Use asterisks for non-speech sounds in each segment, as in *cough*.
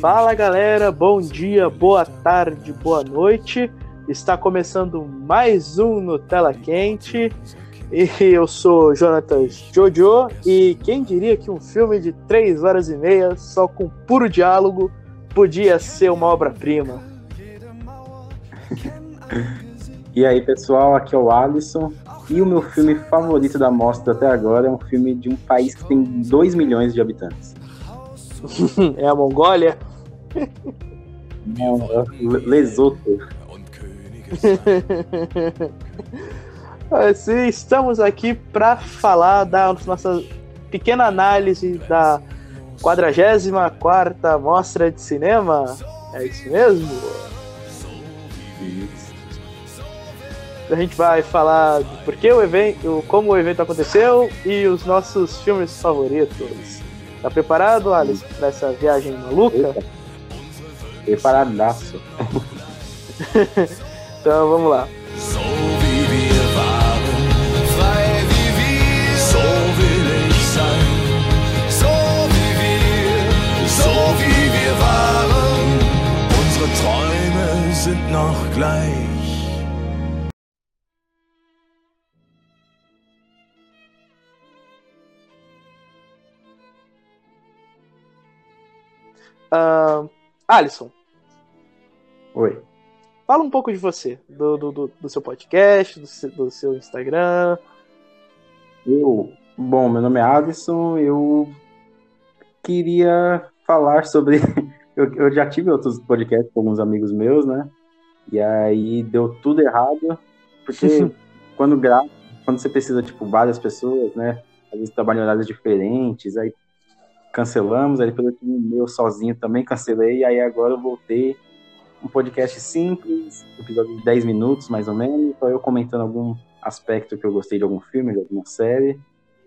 Fala galera, bom dia, boa tarde, boa noite. Está começando mais um Nutella Quente. E eu sou Jonatas Jojo. E quem diria que um filme de 3 horas e meia, só com puro diálogo, podia ser uma obra-prima? *laughs* E aí pessoal, aqui é o Alisson. E o meu filme favorito da mostra até agora é um filme de um país que tem 2 milhões de habitantes. *laughs* é a Mongólia? Lesoto. *laughs* Sim, estamos aqui para falar da nossa pequena análise da 44 Mostra de Cinema. É isso mesmo? Isso. A gente vai falar do porquê o evento, como o evento aconteceu e os nossos filmes favoritos. Tá preparado, Alice, para essa viagem maluca? Eita. Preparadaço. *laughs* então vamos lá. Träume sind noch gleich. Uh, Alisson. Oi. Fala um pouco de você, do, do, do seu podcast, do seu, do seu, Instagram. Eu, bom, meu nome é Alisson, eu queria falar sobre. *laughs* eu, eu já tive outros podcasts com alguns amigos meus, né? E aí deu tudo errado, porque *laughs* quando grava, quando você precisa, tipo, várias pessoas, né? Às vezes trabalham em horários diferentes, aí cancelamos, aí tive meu sozinho também, cancelei, e aí agora eu voltei um podcast simples, episódio de 10 minutos mais ou menos, só eu comentando algum aspecto que eu gostei de algum filme, de alguma série.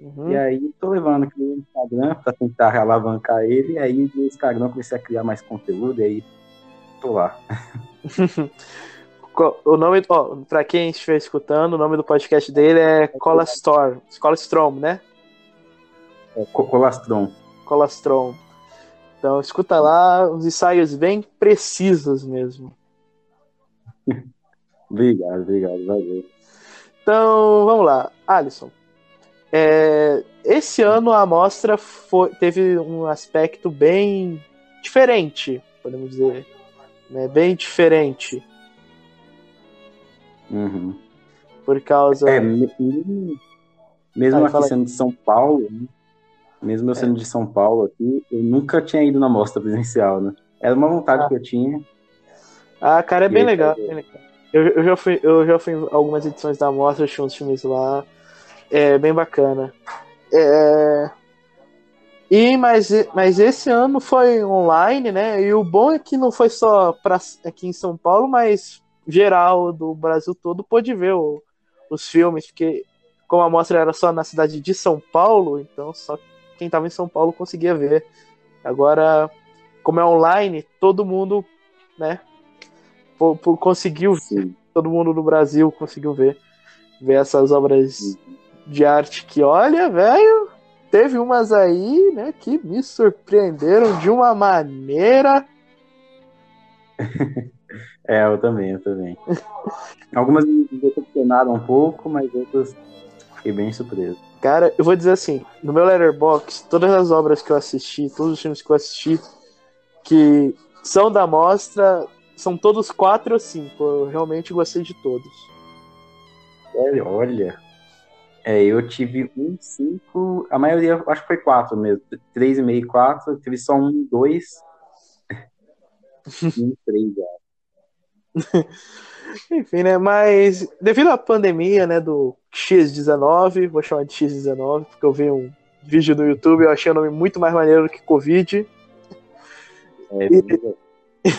Uhum. E aí tô levando aqui no Instagram para tentar alavancar ele, e aí no Instagram comecei a criar mais conteúdo, e aí tô lá. *laughs* o nome, ó, pra quem estiver escutando, o nome do podcast dele é Colastrom, Colastrom, né? É, Colastrom. Colastron. Então escuta lá os ensaios bem precisos mesmo. *laughs* obrigado, obrigado, valeu. Então vamos lá, Alisson. É, esse ano a amostra foi, teve um aspecto bem diferente, podemos dizer. Né? Bem diferente. Uhum. Por causa. É, mesmo, mesmo aqui sendo de São Paulo, né? Mesmo eu sendo é. de São Paulo aqui, eu nunca tinha ido na mostra presencial, né? Era uma vontade ah. que eu tinha. Ah, cara, é bem legal, bem legal. Eu, eu, já fui, eu já fui em algumas edições da mostra, tinha uns filmes lá. É bem bacana. É... E, mas, mas esse ano foi online, né? E o bom é que não foi só pra, aqui em São Paulo, mas geral do Brasil todo pôde ver o, os filmes, porque como a mostra era só na cidade de São Paulo, então só quem estava em São Paulo conseguia ver. Agora, como é online, todo mundo, né, conseguiu ver, todo mundo no Brasil conseguiu ver, ver essas obras de arte que, olha, velho, teve umas aí, né, que me surpreenderam de uma maneira. *laughs* é, eu também, eu também. Algumas me decepcionaram um pouco, mas outras fiquei bem surpreso. Cara, eu vou dizer assim, no meu letterbox, todas as obras que eu assisti, todos os filmes que eu assisti, que são da mostra, são todos quatro ou cinco. Eu realmente gostei de todos. Olha, olha. É, eu tive um, cinco, a maioria, acho que foi quatro mesmo. Três e meio, quatro. Teve só um, dois. *laughs* um, três, já. *laughs* Enfim, né? Mas devido à pandemia, né, do X19, vou chamar de X19, porque eu vi um vídeo no YouTube eu achei o nome muito mais maneiro que Covid. É, e... *laughs*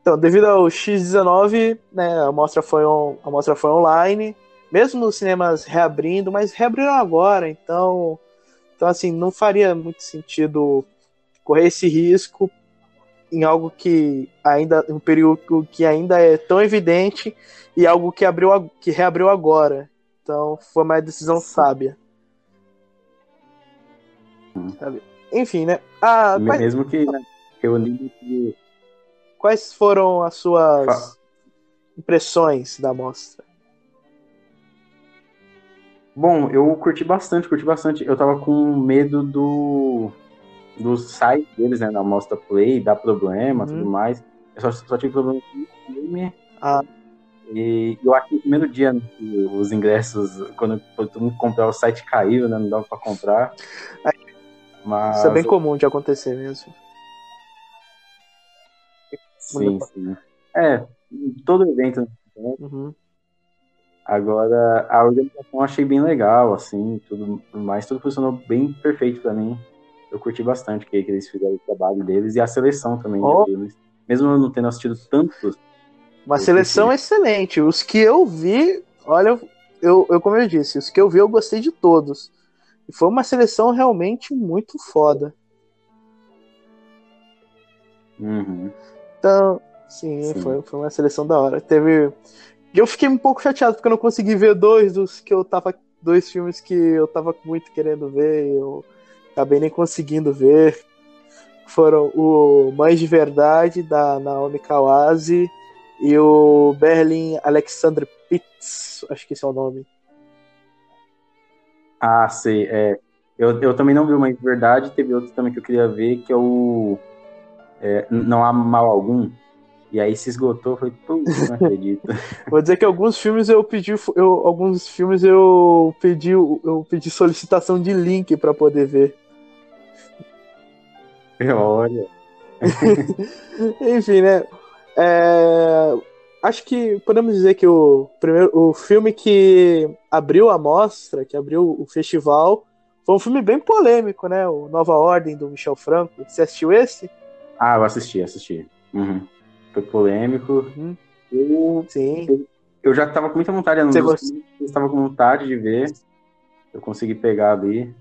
então, devido ao X19, né, a mostra foi on... a mostra foi online, mesmo os cinemas reabrindo, mas reabriram agora, então, então assim, não faria muito sentido correr esse risco em algo que ainda um período que ainda é tão evidente e algo que abriu que reabriu agora. Então foi uma decisão sábia. Hum. Enfim, né? Ah, Mesmo que. Quais foram as suas Fa- impressões da mostra? Bom, eu curti bastante, curti bastante. Eu tava com medo do, do site deles, né, na Mostra Play, dar problema Uhum. tudo mais. Eu só, só tive problema com o filme. Ah. E eu acho que no primeiro dia, né, os ingressos, quando todo mundo comprar, o site caiu, né, não dava pra comprar. Mas, Isso é bem comum de acontecer mesmo. sim, sim. É, todo evento, né? Uhum. Agora, a organização eu achei bem legal, assim, tudo tudo mais, tudo funcionou bem perfeito pra mim. Eu curti bastante que, que eles fizeram o trabalho deles e a seleção também Oh. deles. Mesmo eu não tendo assistido tantos, Uma seleção excelente. Os que eu vi, olha, eu, eu como eu disse, os que eu vi eu gostei de todos. E foi uma seleção realmente muito foda. uhum, Então, sim, Sim. Foi, foi uma seleção da hora. Teve. Eu fiquei um pouco chateado porque eu não consegui ver dois dos que eu tava. Dois filmes que eu tava muito querendo ver eu acabei nem conseguindo ver. Foram o Mães de Verdade, da Naomi Kawase, e o Berlin Alexander Pitts, acho que esse é o nome. Ah, sei, é. Eu, eu também não vi uma de verdade, teve outro também que eu queria ver, que é o é, Não Há Mal Algum. E aí se esgotou, falei, putz, não *laughs* acredito. Vou dizer que alguns filmes eu pedi, eu, alguns filmes eu pedi, eu pedi solicitação de link para poder ver. *laughs* Olha. *laughs* Enfim, né? É, acho que podemos dizer que o primeiro, o filme que abriu a mostra, que abriu o festival, foi um filme bem polêmico, né? O Nova Ordem do Michel Franco. Você assistiu esse? Ah, eu assisti, assisti. Uhum. Foi polêmico. Uhum. Eu Sim. Eu já tava com muita vontade, Você não eu estava com vontade de ver. Eu consegui pegar ali.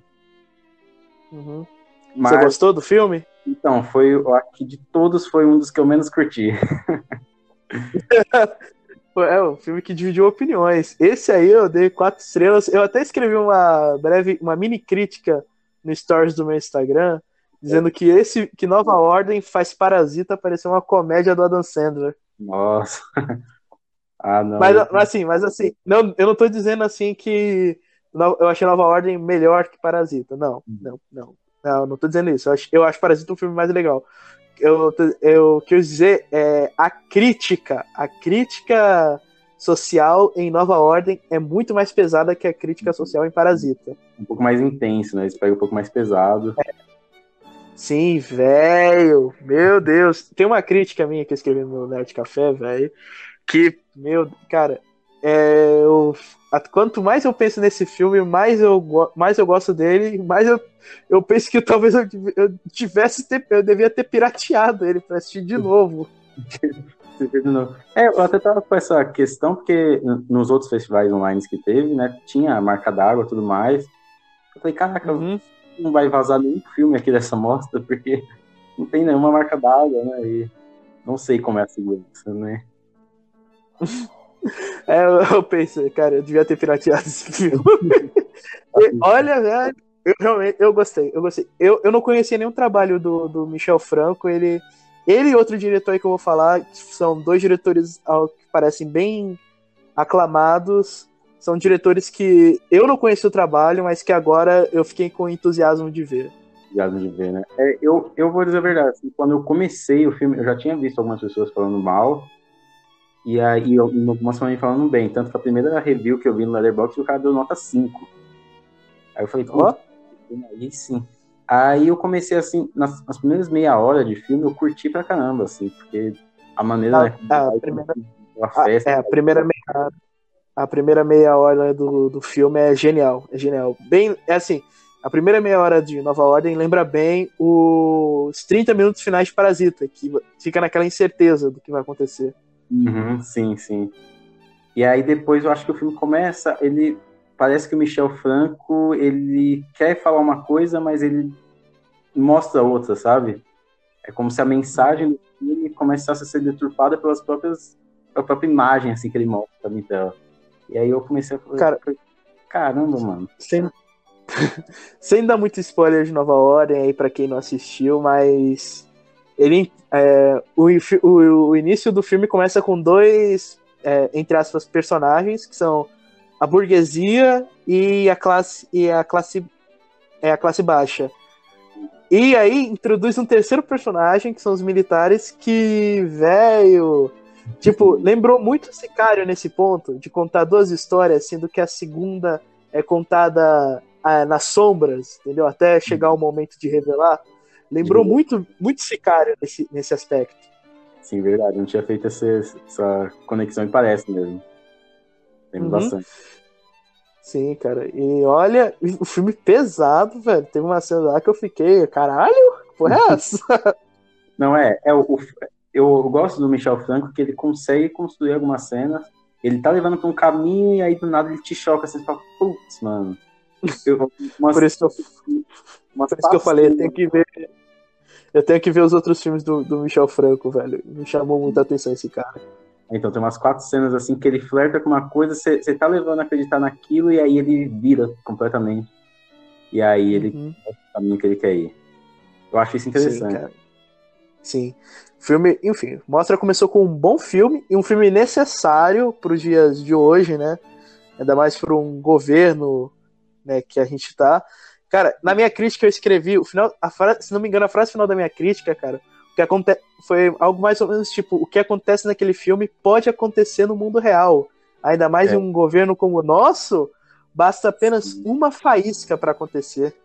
Uhum. Mas, Você gostou do filme? então, foi, eu acho que de todos foi um dos que eu menos curti. *laughs* É um filme que dividiu opiniões. Esse aí eu dei quatro estrelas. Eu até escrevi uma breve, uma mini crítica no stories do meu Instagram, dizendo que esse, que Nova Ordem faz Parasita parecer uma comédia do Adam Sandler. Nossa. *laughs* ah, não. Mas, mas assim, mas assim, não, eu não tô dizendo assim que eu achei Nova Ordem melhor que Parasita. Não, não, não. Não, não tô dizendo isso. Eu acho, eu acho Parasita um filme mais legal. Eu, eu quis dizer é, a crítica, a crítica social em Nova Ordem é muito mais pesada que a crítica social em Parasita. um pouco mais intenso, né? Eles pegam um pouco mais pesado. Sim, velho. Meu Deus. Tem uma crítica minha que eu escrevi no Nerd Café, velho. Que, meu, cara, é, eu, a- quanto mais eu penso nesse filme, mais eu, mais eu gosto dele, mais eu, eu penso que talvez eu, eu tivesse ter, eu devia ter pirateado ele pra assistir de novo. *laughs* É, eu até tava com essa questão, porque nos outros festivais online que teve, né? Tinha a marca d'água e tudo mais. Eu falei, caraca, Uhum. não vai vazar nenhum filme aqui dessa mostra, *laughs* porque não tem nenhuma marca d'água, né? E não sei como é a segurança, né? *laughs* É, eu, pensei, cara, eu devia ter pirateado esse filme. E, *laughs* Olha, velho, eu realmente eu gostei, eu gostei. Eu, eu não conhecia nenhum trabalho do, do Michel Franco, ele ele e outro diretor aí que eu vou falar, são dois diretores ao que parecem bem aclamados, são diretores que eu não conheci o trabalho, mas que agora eu fiquei com entusiasmo de ver. Obrigado de ver, né? É, eu, eu vou dizer a verdade, assim, quando eu comecei o filme, eu já tinha visto algumas pessoas falando mal, e aí eu, e algumas também falando bem, tanto que a primeira review que eu vi no Letterboxd, o cara deu nota 5. Aí eu falei, Ó. pô, aí sim. Aí eu comecei assim, nas, nas primeiras meia hora de filme, eu curti pra caramba, assim, porque a maneira, Ah, né, ah, primeira- a A, festa, é, a primeira meia, a primeira meia hora do, do filme é genial, é genial. Bem, é assim, a primeira meia hora de Nova Ordem lembra bem os 30 minutos finais de Parasita, que fica naquela incerteza do que vai acontecer. Uhum, sim, sim. E aí depois eu acho que o filme começa, ele parece que o Michel Franco, ele quer falar uma coisa, mas ele mostra outra, sabe? É como se a mensagem do filme começasse a ser deturpada pelas próprias pela própria imagem assim que ele mostra na tela. E aí eu comecei a falar, Cara- caramba, mano. Sem, *laughs* sem dar muito spoiler de Nova Ordem aí pra quem não assistiu, mas ele é, o, o, o, início do filme começa com dois, é, entre aspas, personagens, que são a burguesia e a classe e a classe é a classe baixa. E aí introduz um terceiro personagem, que são os militares, que, velho. Tipo, *laughs* lembrou muito o Sicário nesse ponto, de contar duas histórias, sendo que a segunda é contada ah, nas sombras, entendeu? Até chegar o momento de revelar. Lembrou muito, muito Sicário nesse, nesse aspecto. Sim, verdade. Não tinha feito essa, essa conexão e parece mesmo. Lembro uhum. bastante. Sim, cara. E olha, o filme pesado, velho. Tem uma cena lá que eu fiquei, caralho, porra é *laughs* essa? Não, é. é o, eu gosto do Michel Franco que ele consegue construir algumas cenas. Ele tá levando pra um caminho e aí do nada ele te choca. Assim, você fala, putz, mano. Eu, *laughs* por isso que eu, por isso que eu falei, tenho que ver. Eu tenho que ver os outros filmes do, do Michel Franco, velho. Me chamou muita atenção esse cara. Então tem umas quatro cenas assim que ele flerta com uma coisa, você tá levando a acreditar naquilo e aí ele vira completamente. E aí ele uhum. é o caminho que ele quer ir. Eu acho isso interessante. Sim, Sim. Filme, enfim, Mostra começou com um bom filme e um filme necessário para os dias de hoje, né? Ainda mais para um governo né, que a gente tá. Cara, na minha crítica eu escrevi o final, a frase, se não me engano, a frase final da minha crítica, cara, o que acontece foi algo mais ou menos tipo, o que acontece naquele filme pode acontecer no mundo real. Ainda mais é. em um governo como o nosso, basta apenas uma faísca para acontecer.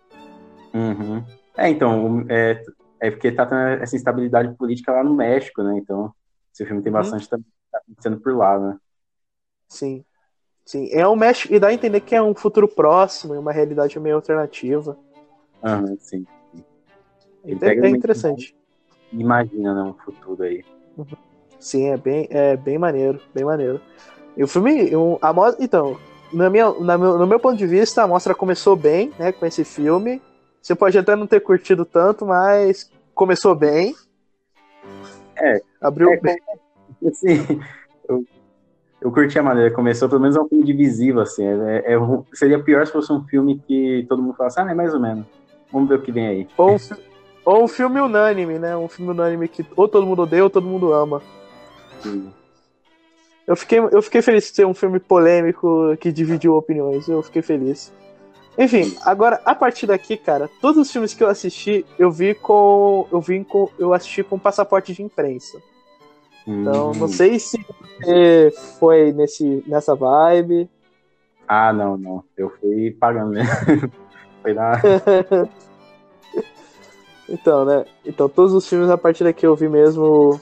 Uhum. É, então, é, é porque tá tendo essa instabilidade política lá no México, né? Então, esse filme tem uhum. bastante uhum. tá acontecendo por lá, né? Sim. Sim, é um México e dá a entender que é um futuro próximo, uma realidade meio alternativa. Uhum, sim. É, é interessante. Imagina, né, um futuro aí. Uhum. Sim, é bem, é bem maneiro, bem maneiro. E o filme, um, a então, na minha, na meu, no meu ponto de vista, a mostra começou bem, né, com esse filme. Você pode até não ter curtido tanto, mas começou bem. É. Abriu é, bem. Assim, *laughs* eu eu curti a maneira, começou pelo menos é um filme divisivo, assim. É, é, seria pior se fosse um filme que todo mundo falasse, ah, é mais ou menos. Vamos ver o que vem aí. *laughs* Ou um, ou um filme unânime, né? Um filme unânime que ou todo mundo odeia ou todo mundo ama. Sim. Eu fiquei, eu fiquei feliz de ser um filme polêmico que dividiu opiniões. Eu fiquei feliz. Enfim, agora, a partir daqui, cara, todos os filmes que eu assisti, eu vi com. Eu vi com. Eu assisti com passaporte de imprensa. Então, não hum. sei se você foi nesse, nessa vibe. Ah, não, não. Eu fui pagando mesmo. *laughs* foi lá. *laughs* então, né? Então, todos os filmes a partir daqui eu vi mesmo.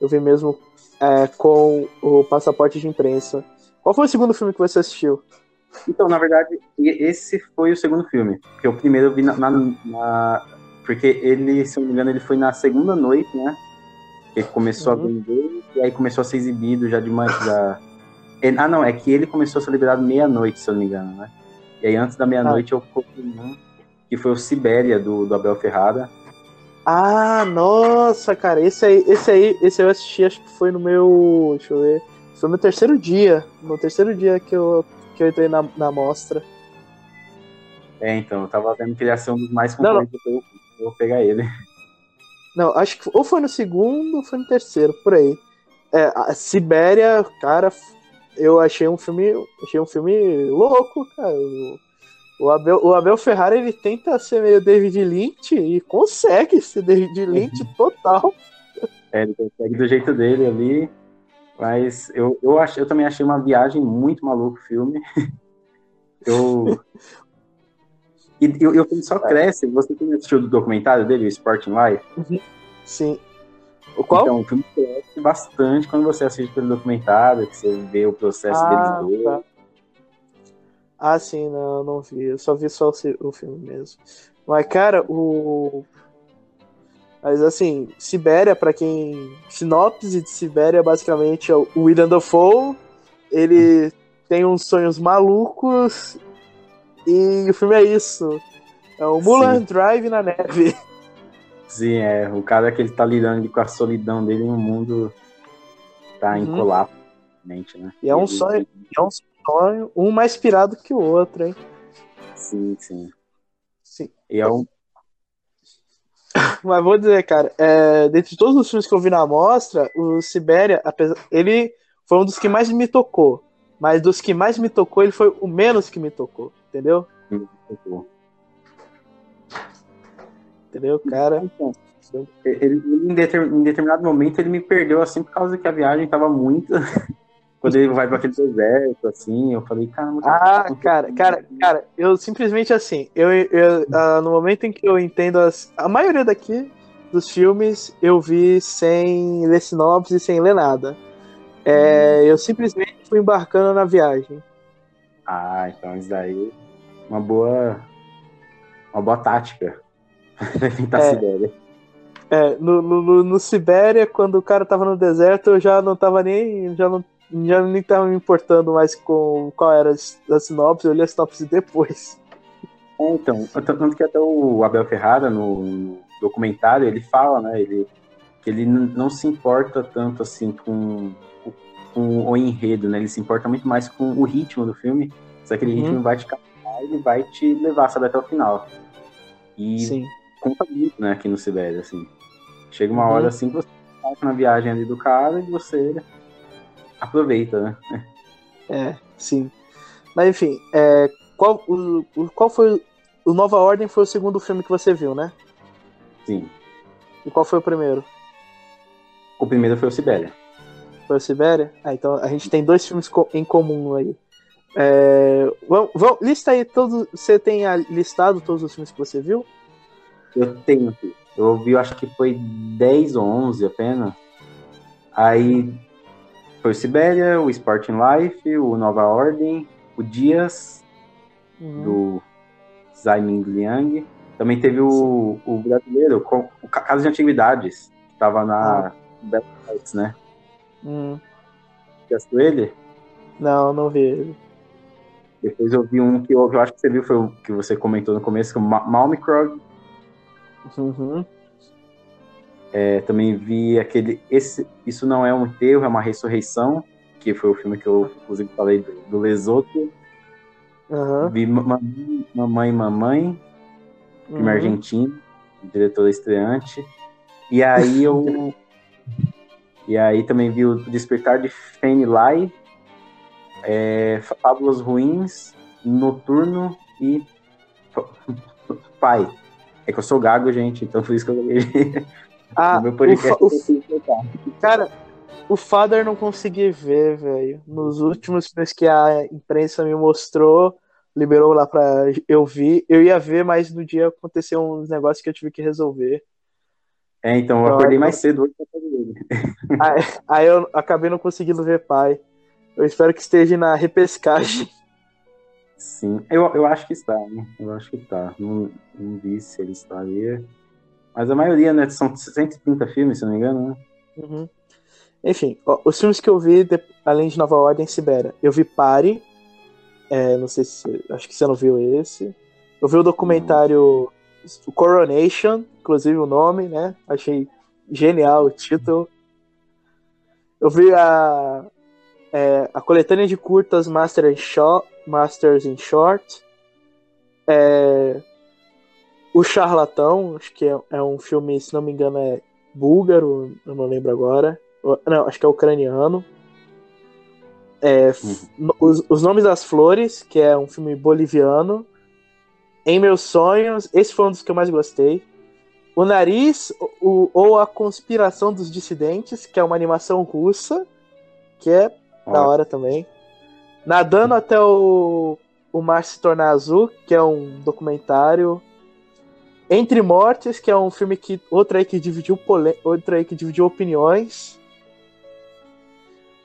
Eu vi mesmo é, com o passaporte de imprensa. Qual foi o segundo filme que você assistiu? Então, na verdade, esse foi o segundo filme. Porque o primeiro eu vi na, na, na, Porque ele, se eu não me engano, ele foi na segunda noite, né? Que começou uhum. a vender e aí começou a ser exibido já de manhã. Já... Ah, não, é que ele começou a ser liberado meia-noite, se eu não me engano, né? E aí antes da meia-noite ah. eu coloquei um que foi o Sibéria, do, do Abel Ferrada. Ah, nossa, cara, esse aí, esse aí, esse aí eu assisti, acho que foi no meu. Deixa eu ver. Foi no terceiro dia. No terceiro dia que eu, que eu entrei na, na mostra. É, então, eu tava vendo que ele ia ser um dos mais concorrentes, eu vou pegar ele. Não, acho que ou foi no segundo ou foi no terceiro, por aí. É, a Sibéria, cara, eu achei um filme. Achei um filme louco, cara. O Abel, o Abel Ferrara ele tenta ser meio David Lynch e consegue ser David *laughs* Lynch uhum. total. É, ele consegue do jeito dele ali. Mas eu, eu, ach, eu também achei uma viagem muito maluca o filme. *laughs* Eu, e, e, e o filme só é. cresce. Você tem assistido o documentário dele, o Sporting Life? Uhum. Sim. O qual? Então, o filme cresce bastante quando você assiste pelo documentário, que você vê o processo ah, deles dois. Tá. Ah, sim, não, não vi. Eu só vi só o, o filme mesmo. Mas, cara, o. Mas assim, Sibéria, para quem. Sinopse de Sibéria, basicamente, é o William Dafoe. Ele tem uns sonhos malucos e o filme é isso. É o Mulan Sim. Drive na neve. Sim, é. O cara que ele tá lidando com a solidão dele no mundo tá em uhum. colapso, né? E é um sonho, é um sonho, um mais pirado que o outro, hein? Sim, sim. Sim. E é um. *coughs* mas vou dizer, cara, é, dentre todos os filmes que eu vi na mostra, o Sibéria, apesar, ele foi um dos que mais me tocou. Mas dos que mais me tocou, ele foi o menos que me tocou, entendeu? Entendeu, cara? Então, ele, em, determinado momento ele me perdeu assim por causa que a viagem tava muito. *laughs* Quando ele vai para aquele deserto, assim, eu falei, caramba. Ah, cara, cara, cara, eu simplesmente assim, eu, eu uh, no momento em que eu entendo as, a maioria daqui dos filmes, eu vi sem ler sinopse e sem ler nada. É, hum. Eu simplesmente fui embarcando na viagem. Ah, então isso daí uma boa uma boa tática *laughs* tentar é, Sibéria. É, no, no, no, Sibéria, quando o cara tava no deserto, eu já não tava nem. Já não, já nem tava me importando mais com qual era a sinopse, eu li a sinopse depois. É, então, tanto que até o Abel Ferrara, no documentário, ele fala, né, ele, que ele não se importa tanto assim com, com o enredo, né, ele se importa muito mais com o ritmo do filme, se aquele uhum. ritmo vai te ele vai te levar, sabe, até o final. E Sim. conta muito, né, aqui no Sibéria, assim. Chega uma uhum. hora assim que você tá na viagem ali do cara e você aproveita, né? É, sim. Mas enfim, é, qual, o, qual foi. O Nova Ordem foi o segundo filme que você viu, né? Sim. E qual foi o primeiro? O primeiro foi o Sibéria. Foi o Sibéria? Ah, então a gente tem dois filmes em comum aí. É, vamos, vamos, lista aí todos. Você tem listado todos os filmes que você viu? Eu tenho. Eu vi, acho que foi 10 ou 11 apenas. Aí foi o Sibéria, o Sporting Life, o Nova Ordem, o Dias, uhum. do Zaiming Liang. Também teve o, o brasileiro, o Casa de Antiguidades, que tava na ah. Arts, né? Hum. Você assistiu ele? Não, não vi ele. Depois eu vi um que eu, eu, acho que você viu, foi o que você comentou no começo, que é o Malmicrog. Uhum. É, também vi aquele. Esse, isso não é um enterro, é uma ressurreição, que foi o filme que eu, inclusive, falei do, do Lesoto. Uhum. Vi Mamãe Mamãe, filme uhum. argentino, diretor estreante. E aí eu. *laughs* e aí também vi o Despertar de Fanny Lai, é, Fábulas Ruins, Noturno e *laughs* Pai. É que eu sou gago, gente, então por isso que eu *laughs* Ah, meu podcast. O, o, cara, o Father não consegui ver, velho. Nos últimos filmes que a imprensa me mostrou, liberou lá pra eu ver. Eu ia ver, mas no dia aconteceu uns negócios que eu tive que resolver. É, então eu então, acordei mais cedo hoje pra fazer ele. Aí, aí eu acabei não conseguindo ver pai. Eu espero que esteja na repescagem. Sim, eu, eu acho que está, né? Eu acho que está. Não, não vi se ele estaria. Mas a maioria, né? São 130 filmes, se não me engano, né? Uhum. Enfim, ó, os filmes que eu vi, de, além de Nova Ordem Sibéria, eu vi Pare. É, não sei se. Acho que você não viu esse. Eu vi o documentário o Coronation, inclusive o nome, né? Achei genial o título. Eu vi a, é, a coletânea de curtas Master in Short, Masters in Short. É, o Charlatão, acho que é, é, um filme, se não me engano, é búlgaro, eu não lembro agora. Não, acho que é ucraniano. É, uhum. os, os Nomes das Flores, que é um filme boliviano. Em Meus Sonhos, esse foi um dos que eu mais gostei. O Nariz, o, ou A Conspiração dos Dissidentes, que é uma animação russa, que é ah. da hora também. Nadando até o, o Mar se tornar azul, que é um documentário entre Mortes, que é um filme que. Outra aí que dividiu pole... outra aí que dividiu opiniões.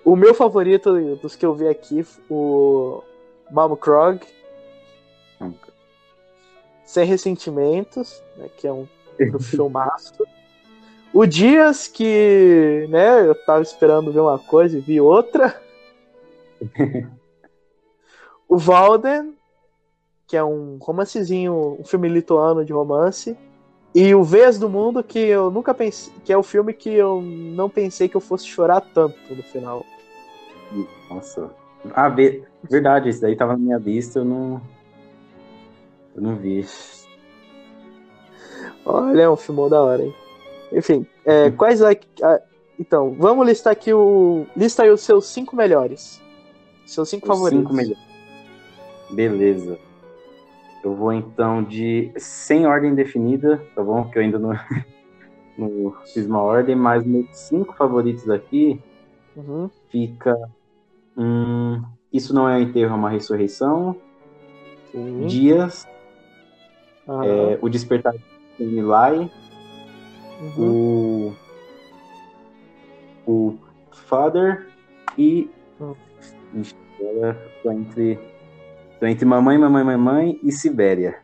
O meu favorito dos que eu vi aqui, o Malmo Krog. Sem Ressentimentos, né, que é um, um *laughs* filmaço. O Dias, que né, eu tava esperando ver uma coisa e vi outra. O Valden, que é um romancezinho, um filme lituano de romance. E o Vez do Mundo, que eu nunca pensei. Que é o filme que eu não pensei que eu fosse chorar tanto no final. Nossa. Ah, verdade, isso daí tava na minha lista, eu não. Eu não vi. Olha, é um filme da hora, hein? Enfim, é, *laughs* quais. A, a, então, vamos listar aqui o. Lista aí os seus cinco melhores. Seus cinco Os favoritos. cinco melhores. Beleza. Eu vou então de sem ordem definida, tá bom? Porque eu ainda não, *laughs* não fiz uma ordem, mas meus cinco favoritos aqui Uhum. fica. Hum, isso não é um enterro, é uma ressurreição. Sim. Dias, é, o despertar de Milai, Uhum. o. O Father e. Agora tô entre. Tô entre mamãe, mamãe, mamãe e Sibéria.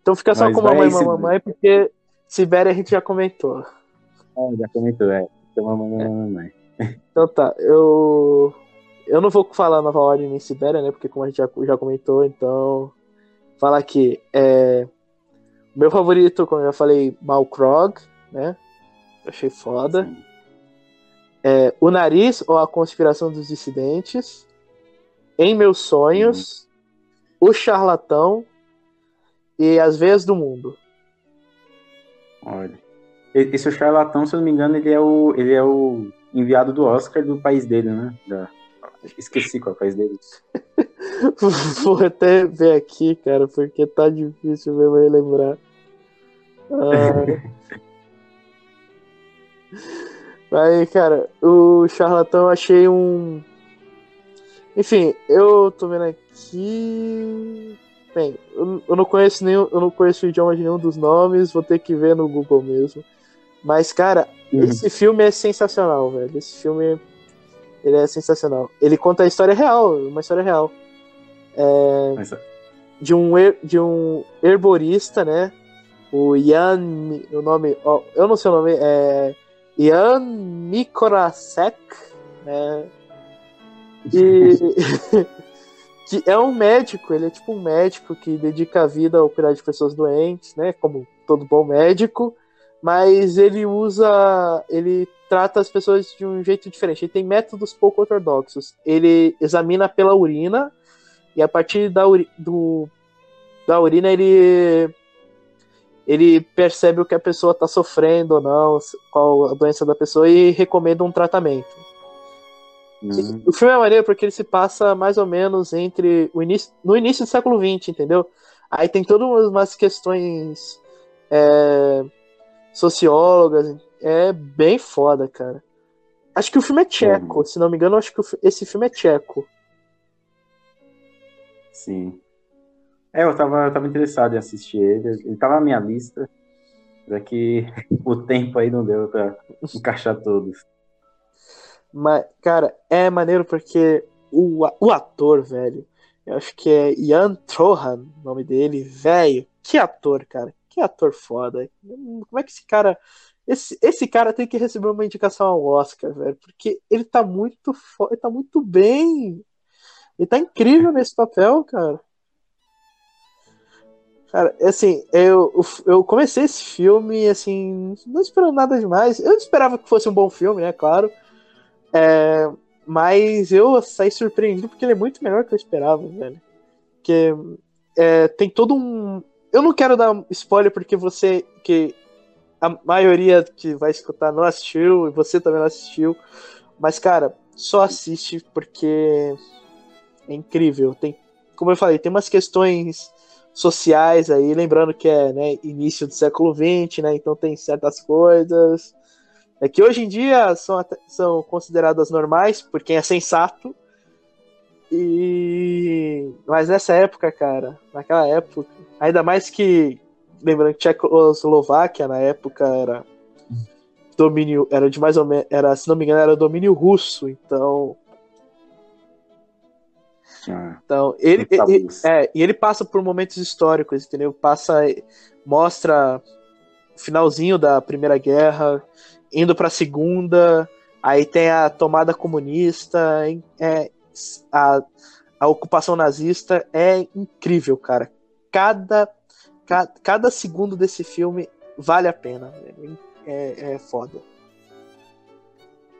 Então fica só Mas com mamãe, Sibéria. mamãe, porque Sibéria a gente já comentou. Ah, já comentou, é. Então, mamãe, mamãe, mamãe. Então tá, eu. Eu não vou falar Nova Ordem nem Sibéria, né? Porque como a gente já, já comentou, então. Falar aqui. É... Meu favorito, como eu já falei, Malkrog, né? Achei foda. Sim. É, o Nariz ou a Conspiração dos Dissidentes. Em Meus Sonhos. O Charlatão. E As Veias do Mundo. Olha. Esse é o charlatão, se eu não me engano, ele é o, ele é o enviado do Oscar do país dele, né? Da- Esqueci qual é o país dele. *laughs* Vou até ver aqui, cara, porque tá difícil mesmo lembrar. *laughs* Ah. Aí, cara, o charlatão eu achei um. Enfim, eu tô vendo aqui. Bem, eu eu não conheço nenhum, eu não conheço o idioma de nenhum dos nomes, vou ter que ver no Google mesmo. Mas, cara, Uhum. esse filme é sensacional, velho. Esse filme ele é sensacional. Ele conta a história real, uma história real Mas, de um her- de um herborista, né? O Mi- o nome, ó, eu não sei o nome, é Ian Mikorasek, né? E *laughs* que é um médico, ele é tipo um médico que dedica a vida ao cuidar de pessoas doentes, né? Como todo bom médico, mas ele usa, ele trata as pessoas de um jeito diferente. Ele tem métodos pouco ortodoxos. Ele examina pela urina e a partir da, uri- do, da urina ele ele percebe o que a pessoa está sofrendo ou não, qual a doença da pessoa e recomenda um tratamento. hum, O filme é maneiro porque ele se passa mais ou menos entre o início, no início do século XX, entendeu? Aí tem todas umas questões é, sociólogas, é bem foda, cara. Acho que o filme é tcheco, se não me engano, acho que esse filme é tcheco. sim. É, eu tava, eu tava interessado em assistir ele. Ele tava na minha lista. Só que *laughs* o tempo aí não deu pra encaixar todos. Mas, cara, é maneiro porque o, o ator, velho, eu acho que é Ian Trohan, o nome dele, velho. Que ator, cara. Que ator foda. Como é que esse cara. Esse, esse cara tem que receber uma indicação ao Oscar, velho. Porque ele tá muito ele tá muito bem. Ele tá incrível nesse papel, cara. Cara, assim, eu, eu comecei esse filme, assim, não esperando nada demais. Eu esperava que fosse um bom filme, né, claro. É, mas eu saí surpreendido porque ele é muito melhor que eu esperava, velho. Porque é, tem todo um. Eu não quero dar spoiler porque você. que a maioria que vai escutar não assistiu e você também não assistiu. Mas, cara, só assiste porque é incrível. Tem, como eu falei, tem umas questões sociais aí, lembrando que é né, início do século XX, né? Então tem certas coisas é que hoje em dia são, são consideradas normais por quem é sensato. E mas nessa época, cara, naquela época, ainda mais que lembrando que Tchecoslováquia na época era domínio, era de mais ou menos, era, se não me engano, era domínio russo, então Ah, Então, ele, ele- é, e ele passa por momentos históricos, entendeu? Passa, mostra o finalzinho da Primeira Guerra, indo para a Segunda, aí tem a tomada comunista, é, a, a ocupação nazista é incrível, cara. Cada, ca, cada segundo desse filme vale a pena. É, é foda.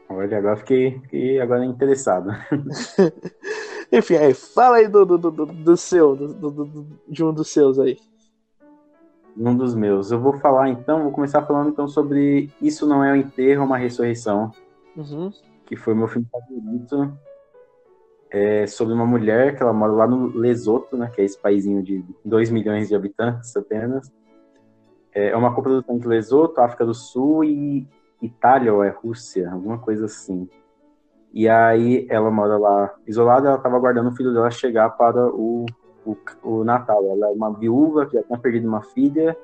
olha, agora fiquei, fiquei agora interessado. *laughs* Enfim, aí, fala aí do, do, do, do- seu, do, do- do- de um dos seus aí. Um dos meus. Eu vou falar então, vou começar falando então sobre Isso Não É um Enterro, é uma Ressurreição, Uhum. que foi meu filme favorito. É sobre uma mulher que ela mora lá no Lesoto, né, que é esse paísinho de 2 milhões de habitantes apenas. É uma coprodução de Lesoto, África do Sul e Itália ou é Rússia, alguma coisa assim. E aí ela mora lá isolada, ela estava aguardando o filho dela chegar para o, o, o Natal. Ela é uma viúva que já tinha perdido uma filha,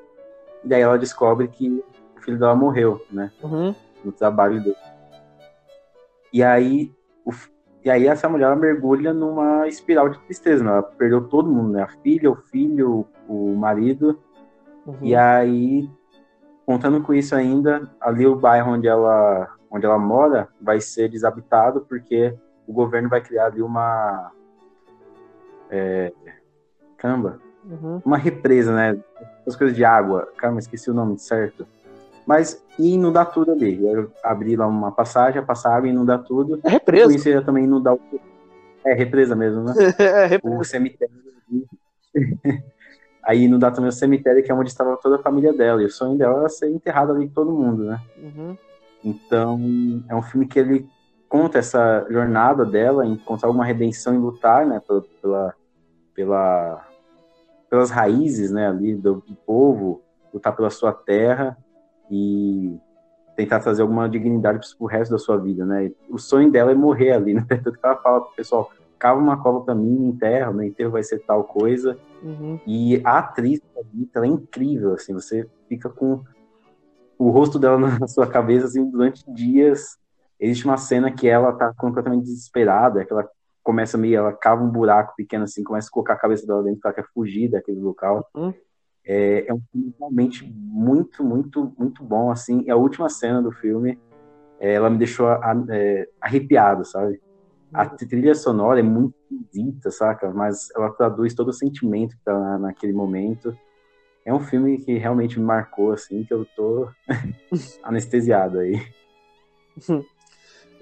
e daí ela descobre que o filho dela morreu, né? Uhum. no trabalho dele. E aí, o e aí essa mulher mergulha numa espiral de tristeza, né? Ela perdeu todo mundo, né? A filha, o filho, o marido. Uhum. E aí, contando com isso ainda, ali o bairro onde ela, onde ela mora vai ser desabitado porque o governo vai criar ali uma... É, caramba, Uhum. uma represa, né? As coisas de água. Caramba, esqueci o nome certo. Mas ia inundar tudo ali. Abrir lá uma passagem, passar água e inundar tudo. É represa. isso ia também inundar o. É, represa mesmo, né? *laughs* é represa. O cemitério. *laughs* Aí inundar também o cemitério, que é onde estava toda a família dela. E o sonho dela era ser enterrado ali com todo mundo, né? Uhum. Então, é um filme que ele conta essa jornada dela em encontrar uma redenção e lutar, né, pela, pela, pela- pelas raízes, né, ali do, do povo, lutar pela sua terra e tentar trazer alguma dignidade pro resto da sua vida, né? O sonho dela é morrer ali, *laughs* né? Tanto que ela fala pro pessoal, cava uma cova pra mim, me enterra, meu enterro vai ser tal coisa. Uhum. E a atriz, ela é incrível, assim, você fica com o rosto dela *laughs* na sua cabeça, assim, durante dias. Existe uma cena que ela tá completamente desesperada, que ela começa meio, ela cava um buraco pequeno, assim, começa a colocar a cabeça dela dentro, ela quer fugir daquele local. Uhum. É, é um filme realmente muito, muito, muito bom, assim, e a última cena do filme, é, ela me deixou a- é, arrepiado, sabe? A trilha sonora é muito esquisita, saca? Mas ela traduz todo o sentimento que tá na- naquele momento. É um filme que realmente me marcou, assim, que eu tô *laughs* anestesiado aí. *laughs*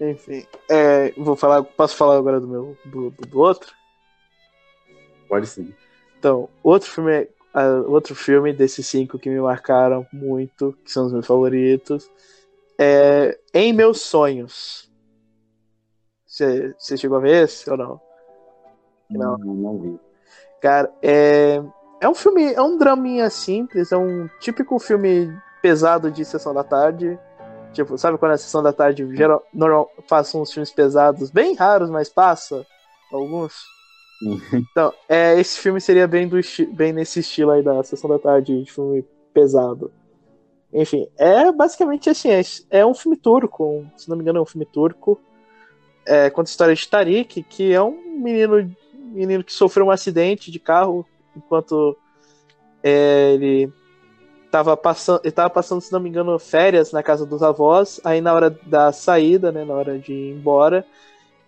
Enfim. É, vou falar, posso falar agora do meu do, do- outro? Pode sim. Então, outro filme, ah, outro filme desses cinco que me marcaram muito, que são os meus favoritos, é Em Meus Sonhos. Você você chegou a ver esse ou não? Não. Não, não vi. Cara, é, é um filme, é um draminha simples, é um típico filme pesado de sessão da tarde. Tipo, sabe quando a sessão da tarde geral, normal, passa uns filmes pesados, bem raros, mas passa alguns. Então, é, esse filme seria bem, do, bem nesse estilo aí da sessão da tarde de filme pesado. Enfim, é basicamente assim, é, é um filme turco, se não me engano é um filme turco. É, conta a história de Tariq, que é um menino, menino que sofreu um acidente de carro enquanto é, ele estava passando, ele tava passando, se não me engano, férias na casa dos avós. Aí na hora da saída, né, na hora de ir embora,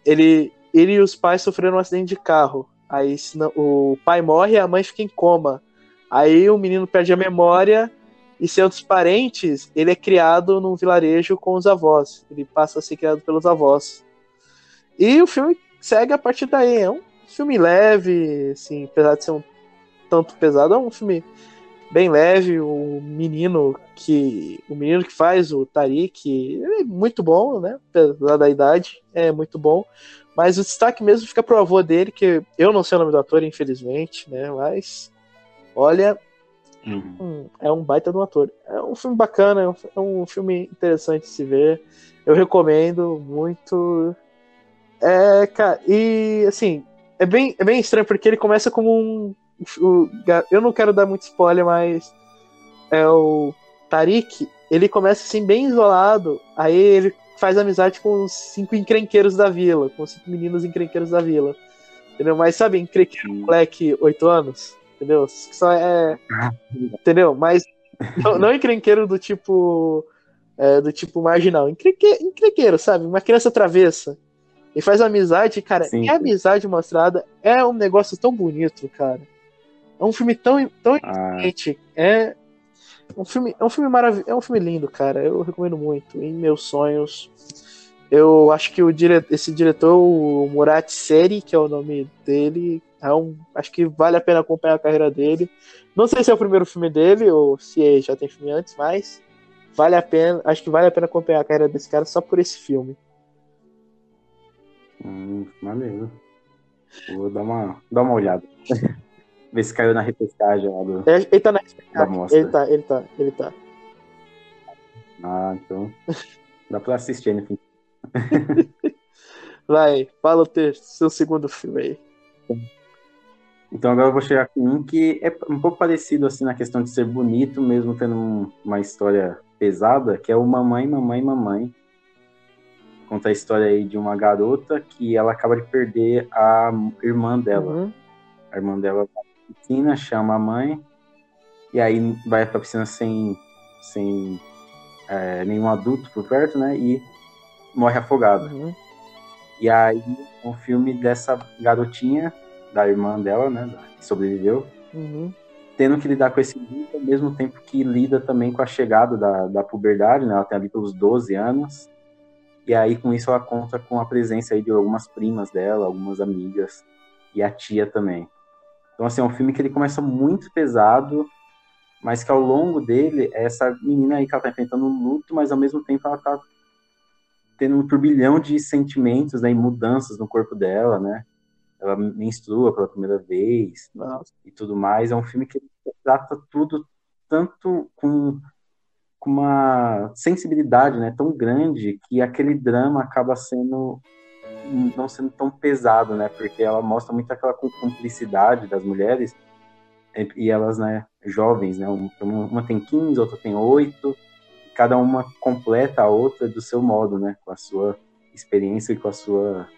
ele, ele e os pais sofreram um acidente de carro. Aí o pai morre e a mãe fica em coma. Aí o menino perde a memória e seus parentes, ele é criado num vilarejo com os avós. Ele passa a ser criado pelos avós. E o filme segue a partir daí. É um filme leve, assim, apesar de ser um tanto pesado, é um filme bem leve. O menino que o menino que faz o Tariq ele é muito bom, né? Apesar da idade, é muito bom. Mas o destaque mesmo fica pro avô dele, que eu não sei o nome do ator, infelizmente, né? Mas olha, Uhum. Hum, é um baita de um ator. É um filme bacana, é um, é um filme interessante de se ver. Eu recomendo muito. É, cara, e assim, é bem, é bem estranho porque ele começa como um. O- eu não quero dar muito spoiler, mas é o Tariq, ele começa assim bem isolado, aí ele faz amizade com os cinco encrenqueiros da vila, com os cinco meninos encrenqueiros da vila. Entendeu? Mas sabe, encrenqueiro moleque 8 anos? Entendeu? Só é. *laughs* Entendeu? Mas não, não encrenqueiro do tipo. é, do tipo marginal. Encrenque, encrenqueiro, sabe? Uma criança travessa. E faz amizade, cara. Sim, e sim. a amizade mostrada é um negócio tão bonito, cara. É um filme tão, tão Ah, é um filme, é um filme maravilhoso, é um filme lindo, cara. Eu recomendo muito. Em meus sonhos, eu acho que o dire... esse diretor, o Murat Seri, que é o nome dele, É um, acho que vale a pena acompanhar a carreira dele. Não sei se é o primeiro filme dele ou se já tem filme antes, mas vale a pena. Acho que vale a pena acompanhar a carreira desse cara só por esse filme. Hum, maneiro. Vou dar uma, dar uma olhada. *laughs* Ver se caiu na repescagem lá do. É, ele tá na mostra. Ele tá, ele tá, ele tá. Ah, então. *laughs* Dá pra assistir, enfim. *laughs* Vai, fala o teu, seu segundo filme aí. Então agora eu vou chegar com um que é um pouco parecido assim na questão de ser bonito, mesmo tendo um- uma história pesada, que é o Mamãe, Mamãe, Mamãe. Conta a história aí de uma garota que ela acaba de perder a irmã dela. Uhum. A irmã dela vai piscina, chama a mãe, e aí vai pra piscina sem, sem é, nenhum adulto por perto, né? E morre afogada. Uhum. E aí, um filme dessa garotinha, da irmã dela, né? Que sobreviveu, Uhum. tendo que lidar com esse luto ao mesmo tempo que lida também com a chegada da, da puberdade, né? Ela tem ali pelos 12 anos. E aí, com isso, ela conta com a presença aí de algumas primas dela, algumas amigas e a tia também. Então, assim, é um filme que ele começa muito pesado, mas que ao longo dele, é essa menina aí que ela tá enfrentando um luto, mas ao mesmo tempo ela tá tendo um turbilhão de sentimentos né, e mudanças no corpo dela, né? Ela menstrua pela primeira vez, Nossa. e tudo mais. É um filme que trata tudo tanto com, com uma sensibilidade né, tão grande que aquele drama acaba sendo não sendo tão pesado, né? Porque ela mostra muito aquela cumplicidade das mulheres e- e elas, né, jovens, né? um- Uma tem 15, outra tem 8, cada uma completa a outra do seu modo, né? Com a sua experiência e com a sua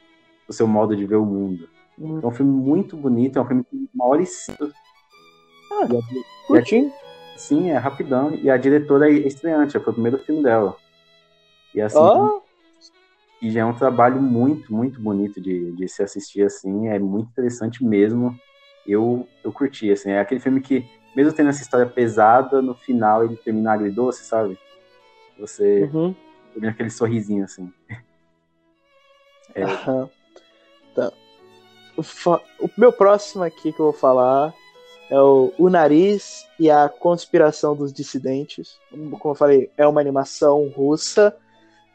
o seu modo de ver o mundo. Uhum. É um filme muito bonito, é um filme tem uma hora e cinco. Ah, E a- Curtinho. Sim, é rapidão. E a diretora é estreante, foi o primeiro filme dela. E assim, Ó, e já é um trabalho muito, muito bonito de, de se assistir assim. É muito interessante mesmo. Eu, eu curti, assim. É aquele filme que, mesmo tendo essa história pesada, no final ele termina agridoce, sabe? Você uhum. tem aquele sorrisinho, assim. *laughs* É. Aham. Tá. O, fa- o meu próximo aqui que eu vou falar é o, o Nariz e a Conspiração dos Dissidentes. Como eu falei, é uma animação russa.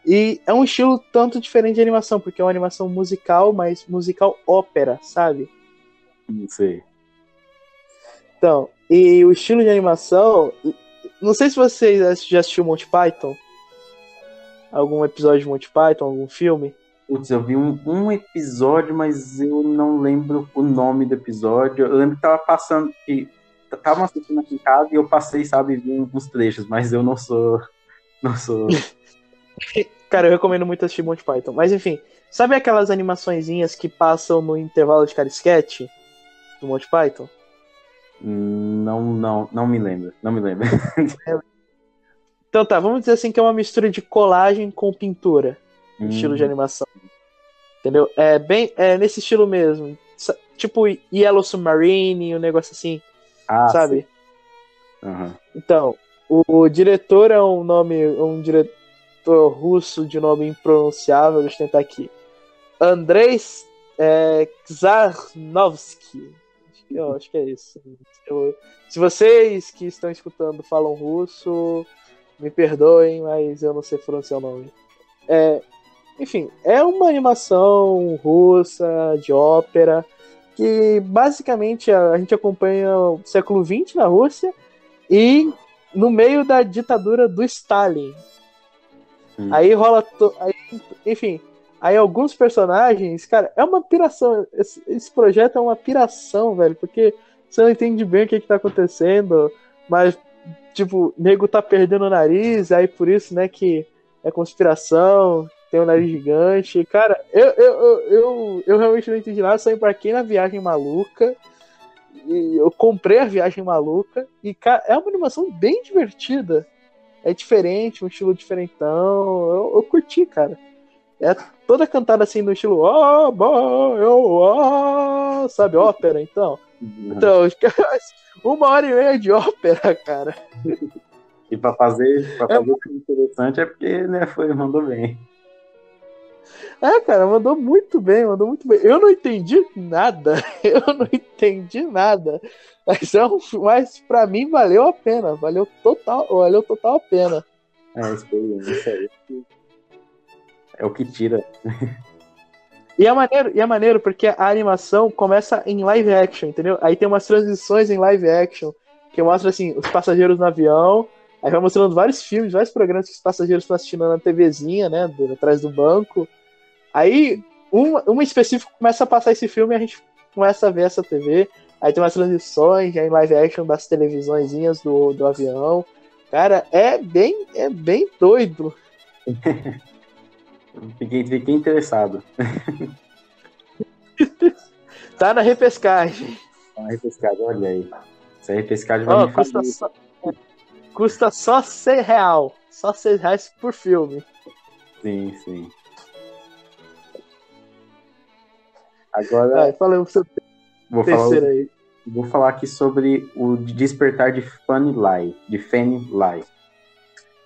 E é um estilo tanto diferente de animação, porque é uma animação musical, mas musical ópera, sabe? Não sei. Então, e o estilo de animação. Não sei se vocês já assistiu Monty Python. Algum episódio de Monty Python, algum filme. Putz, eu vi um, um episódio, mas eu não lembro o nome do episódio. Eu lembro que tava passando, que tava assistindo aqui em casa e eu passei, sabe, vi uns trechos, mas eu não sou. Não sou. *laughs* *laughs* Cara, eu recomendo muito assistir Monty Python. Mas enfim, sabe aquelas animaçõezinhas que passam no intervalo de cada sketch do Monty Python? Não, não, não me lembro. Não me lembro. *laughs* Então tá, vamos dizer assim que é uma mistura de colagem com pintura, no estilo de animação. Entendeu? É bem é nesse estilo mesmo. Tipo Yellow Submarine, um negócio assim, Ah, sabe? Aham. Então, o, o diretor é um nome, um diretor russo de nome impronunciável, deixa eu tentar aqui. Andrei é. Acho que, eu acho que é isso. Eu- se vocês que estão escutando falam russo, me perdoem, mas eu não sei pronunciar o nome. É, enfim, é uma animação russa, de ópera, que basicamente a gente acompanha o século XX na Rússia e no meio da ditadura do Stalin. Hum. Aí rola. to- aí, enfim, aí alguns personagens, cara, é uma piração. Esse, esse projeto é uma piração, velho, porque você não entende bem o que, que tá acontecendo, mas, tipo, o nego tá perdendo o nariz, aí por isso, né, que é conspiração, tem um nariz gigante. Cara, eu, eu, eu, eu, eu realmente não entendi nada, só embarquei na viagem maluca. Eu comprei a viagem maluca. E, cara, é uma animação bem divertida. É diferente, um estilo diferentão. Eu, eu curti, cara. É toda cantada assim no estilo. Ah, bah, eu, ah", sabe, ópera, então. Então, uma hora e meia de ópera, cara. *laughs* E pra fazer, pra fazer o que é interessante é porque, né, foi, mandou bem. É, cara, mandou muito bem, mandou muito bem. Eu não entendi nada. *laughs* Eu não entendi nada. Mas, é um, mas pra mim valeu a pena. Valeu total, valeu total a pena. É, experiência aí. É o que tira. *laughs* E é maneiro, e é maneiro porque a animação começa em live action, entendeu? Aí tem umas transições em live action que mostra assim, os passageiros no avião, aí vai mostrando vários filmes, vários programas que os passageiros estão assistindo na TVzinha, né? Atrás do banco. Aí, um, um específico começa a passar esse filme e a gente começa a ver essa TV. Aí tem umas transições em live action das televisõezinhas do, do avião. Cara, é bem, é bem doido. *laughs* fiquei, fiquei interessado. *laughs* tá na repescagem. Tá na repescagem, olha aí. Essa repescagem vai oh, me custa só, custa só 6 real. Só 6 reais por filme. Sim, sim. Agora. Ah, falei o seu vou terceiro falar, aí. Vou falar aqui sobre o Despertar de Fanny Lai. De Fanny Lai.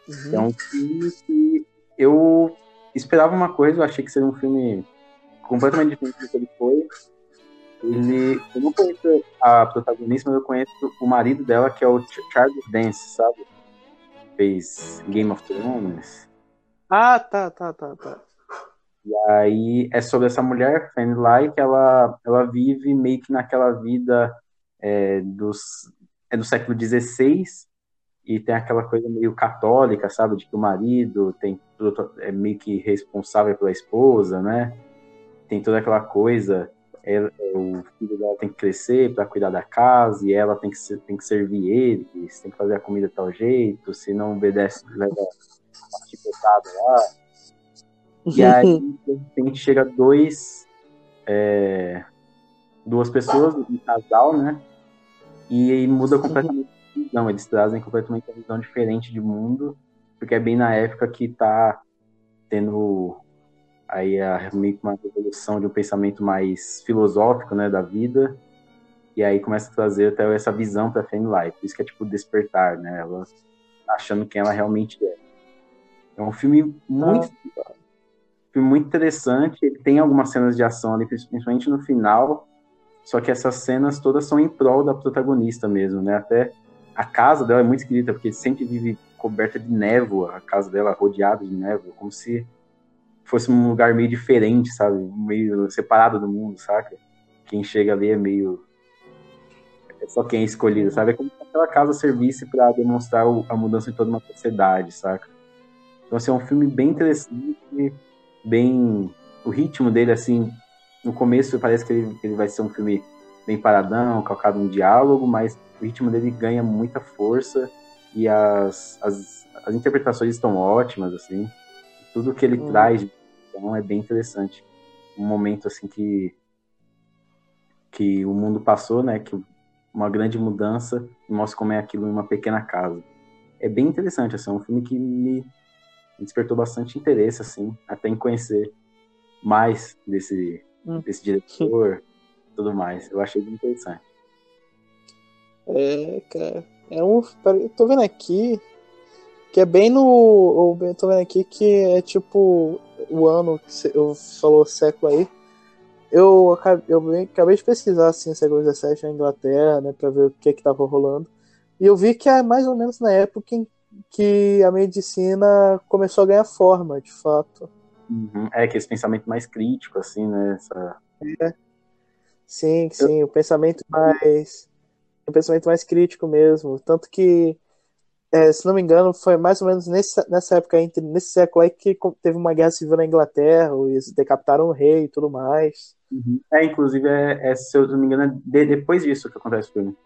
Uhum. É um filme que eu esperava uma coisa, eu achei que seria um filme completamente diferente do que ele foi. Ele, eu não conheço a protagonista, mas eu conheço o marido dela, que é o Ch- Charles Dance, sabe? Fez Game of Thrones. Ah, tá, tá, tá, tá. E aí é sobre essa mulher, Fanny Lai, que ela, ela vive meio que naquela vida é, dos, é do século XVI e tem aquela coisa meio católica, sabe? De que o marido tem é meio que responsável pela esposa, né? Tem toda aquela coisa, é, o filho dela tem que crescer para cuidar da casa e ela tem que, tem que servir ele, tem que fazer a comida de tal jeito, se não obedece, leva uma chicotada lá. E aí, *laughs* de repente, chega dois. É, duas pessoas, um casal, né? E muda completamente a visão. Eles trazem completamente a visão diferente de mundo, porque é bem na época que tá tendo aí a, meio que uma revolução de um pensamento mais filosófico, né, da vida. E aí começa a trazer até essa visão para Fanny Life. Por isso que é tipo despertar, né? Ela achando quem ela realmente é. É um filme muito filme muito interessante. Ele tem algumas cenas de ação ali, principalmente no final. Só que essas cenas todas são em prol da protagonista mesmo, né? Até a casa dela é muito esquisita, porque sempre vive coberta de névoa, a casa dela rodeada de névoa, como se fosse um lugar meio diferente, sabe? Meio separado do mundo, saca? Quem chega ali é meio. É só quem é escolhido, sabe? É como se aquela casa servisse para demonstrar a mudança de toda uma sociedade, saca? Então, assim, é um filme bem interessante bem. O ritmo dele, assim, no começo parece que ele, ele vai ser um filme bem paradão, calcado em diálogo, mas o ritmo dele ganha muita força e as, as, as interpretações estão ótimas, assim. Tudo que ele Hum. traz então, é bem interessante. Um momento, assim, que, que o mundo passou, né? Que uma grande mudança e mostra como é aquilo em uma pequena casa. É bem interessante, assim, é um filme que me me despertou bastante interesse, assim, até em conhecer mais desse, Hum. desse diretor e tudo mais. Eu achei bem interessante. É, cara. É um. Eu tô vendo aqui. Que é bem no. Eu tô vendo aqui que é tipo o ano que eu falou século aí. Eu, aca- eu acabei de pesquisar assim, século XVII na Inglaterra, né, pra ver o que que tava rolando. E eu vi que é mais ou menos na época em que a medicina começou a ganhar forma, de fato. Uhum. É que esse pensamento mais crítico, assim, né? Essa... Sim, sim, o pensamento mais. O pensamento mais crítico mesmo. Tanto que, é, se não me engano, foi mais ou menos nesse, nessa época, entre, nesse século aí, que teve uma guerra civil na Inglaterra, e eles decapitaram o rei e tudo mais. Uhum. É, inclusive, é, é, se eu não me engano, é de- depois disso que acontece o filme.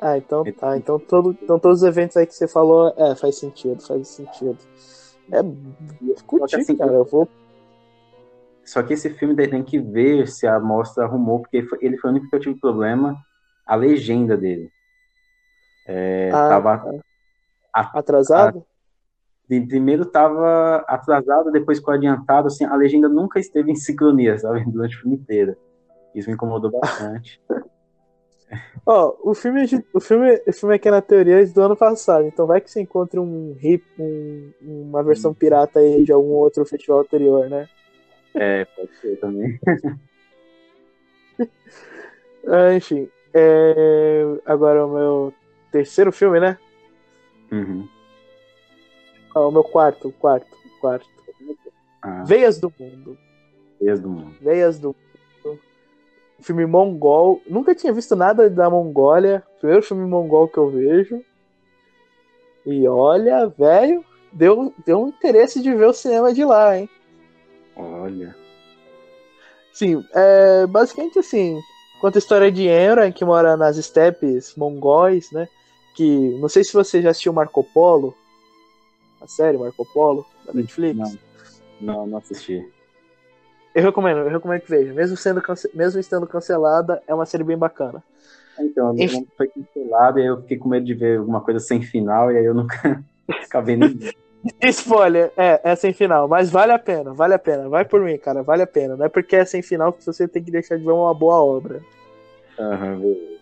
Ah, então tá. Então, todo, então todos os eventos aí que você falou, é, faz sentido, faz sentido. É, curti, assim, cara. Eu vou. Só que esse filme tem que ver se a mostra arrumou, porque ele foi o único que eu tive problema, a legenda dele. É, Ah, tava, Atrasado? de- primeiro tava atrasado, depois ficou adiantado, assim, a legenda nunca esteve em sincronia, sabe, durante o filme inteiro. Isso me incomodou bastante. *laughs* Ó, o filme, é o filme, o filme aqui na teoria é do ano passado, então vai que você encontre um hip, um- uma versão pirata aí de algum outro festival anterior, né? É, pode ser também. *laughs* Ah, enfim. é, Agora o meu terceiro filme, né? Uhum. Ah, o meu quarto, quarto, quarto. Ah, Veias do Mundo. Veias do mundo. Veias do Mundo. Filme mongol. Nunca tinha visto nada da Mongólia. Primeiro filme mongol que eu vejo. E olha, velho, deu, deu um interesse de ver o cinema de lá, hein? Olha. Sim, é basicamente assim. Conta a história de Enra, que mora nas estepes mongóis, né? Que não sei se você já assistiu Marco Polo. A série Marco Polo, da Netflix. Não, não, não assisti. Eu recomendo, eu recomendo que veja. Mesmo, sendo cance- mesmo estando cancelada, é uma série bem bacana. Então, Enfim. não foi cancelado e eu fiquei com medo de ver alguma coisa sem final e aí eu nunca *laughs* acabei nem. Spoiler, é, é sem final, mas vale a pena, vale a pena. Vai por mim, cara, vale a pena. Não é porque é sem final que você tem que deixar de ver uma boa obra. Aham, beleza.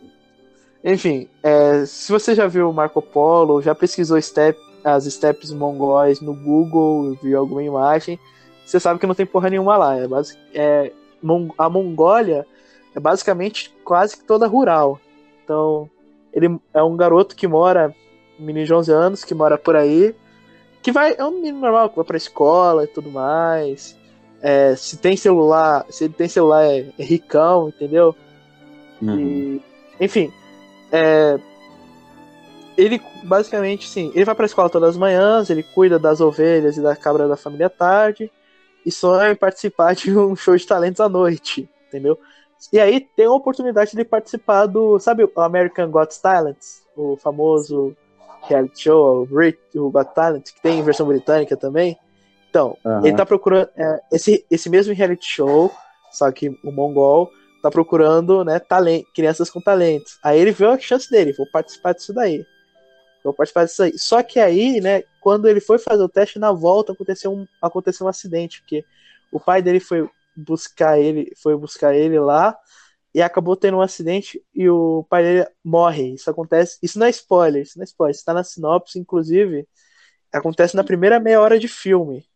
Enfim, é, se você já viu Marco Polo, já pesquisou step, as steps mongóis no Google, viu alguma imagem, você sabe que não tem porra nenhuma lá. É, basi- é, a Mongólia é basicamente quase que toda rural. Então, ele é um garoto que mora, um menino de 11 anos, que mora por aí, que vai, é um menino normal, que vai pra escola e tudo mais. É, se tem celular, se ele tem celular é, é ricão, entendeu? Uhum. E, enfim, é, ele basicamente, sim, ele vai pra escola todas as manhãs, ele cuida das ovelhas e da cabra da família à tarde, e sonha em participar de um *laughs* show de talentos à noite, entendeu? E aí tem a oportunidade de participar do, sabe, o American Got Talent, o famoso reality show, o Got Talent, que tem em versão britânica também. Então, Aham. ele tá procurando é, esse, esse mesmo reality show, só que o mongol tá procurando, né, talento, crianças com talentos. Aí ele viu a chance dele, vou participar disso daí. Vou participar disso aí. Só que aí, né, quando ele foi fazer o teste, na volta aconteceu um, aconteceu um acidente, porque o pai dele foi buscar ele, foi buscar ele lá e acabou tendo um acidente e o pai dele morre. Isso acontece, isso não é spoiler, isso não é spoiler, isso tá na sinopse, inclusive, acontece na primeira meia hora de filme.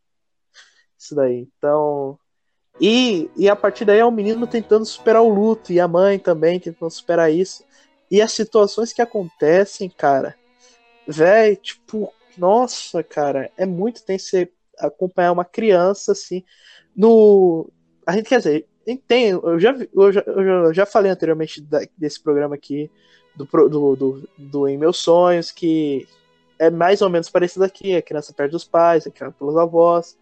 Isso daí. Então, e, e a partir daí é o menino tentando superar o luto e a mãe também tentando superar isso. E as situações que acontecem, cara, véi, tipo, nossa, cara, é muito tenso você acompanhar uma criança assim. No. A gente quer dizer, a tem, eu já, eu já, eu já- falei anteriormente da- desse programa aqui, do, do, do, do Em Meus Sonhos, que é mais ou menos parecido aqui, a criança perde os pais, é criada pelos avós.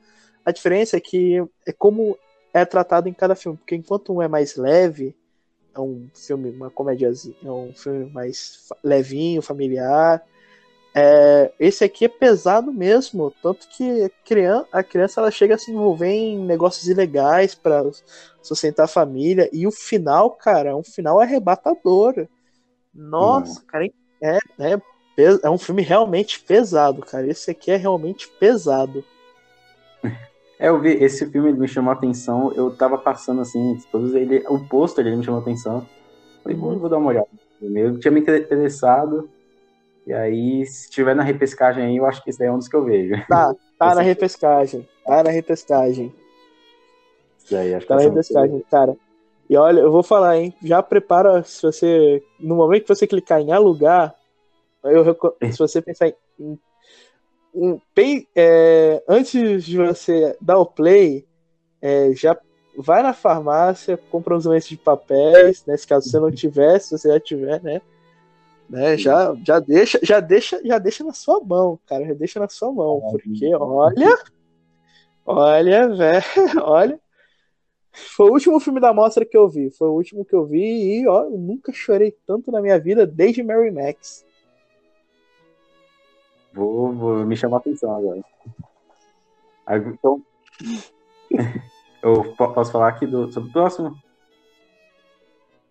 A diferença é que é como é tratado em cada filme, porque enquanto um é mais leve, é um filme, uma comédiazinha, é um filme mais levinho, familiar. É, esse aqui é pesado mesmo, tanto que a criança, a criança ela chega a se envolver em negócios ilegais para sustentar a família, e o final, cara, é um final arrebatador. Nossa, cara, é, é, é um filme realmente pesado, cara. Esse aqui é realmente pesado. *laughs* É, eu vi, esse filme ele me chamou a atenção, eu tava passando assim, todos ele, o pôster ele me chamou a atenção. Falei, vou, vou dar uma olhada. Eu tinha me interessado, e aí, se tiver na repescagem aí, eu acho que esse daí é um dos que eu vejo. Tá, *laughs* tá na repescagem. Tá na repescagem. Esse daí, acho que Tá na esse é que repescagem, cara. E olha, eu vou falar, hein? Já prepara se você. No momento que você clicar em alugar, eu, *laughs* se você pensar em. em- em- pen- é, antes de você dar o play, é, já vai na farmácia, compra uns lenços de papéis, né? Se caso você não *laughs* tiver, se você já tiver, né? Né já, já deixa, já deixa, já deixa na sua mão, cara, já deixa na sua mão, porque olha, olha, velho, *laughs* olha, foi o último filme da mostra que eu vi. Foi o último que eu vi e, ó, eu nunca chorei tanto na minha vida desde Mary Max. Vou, vou me chamar a atenção agora. Então, *laughs* eu po- posso falar aqui do, sobre o próximo?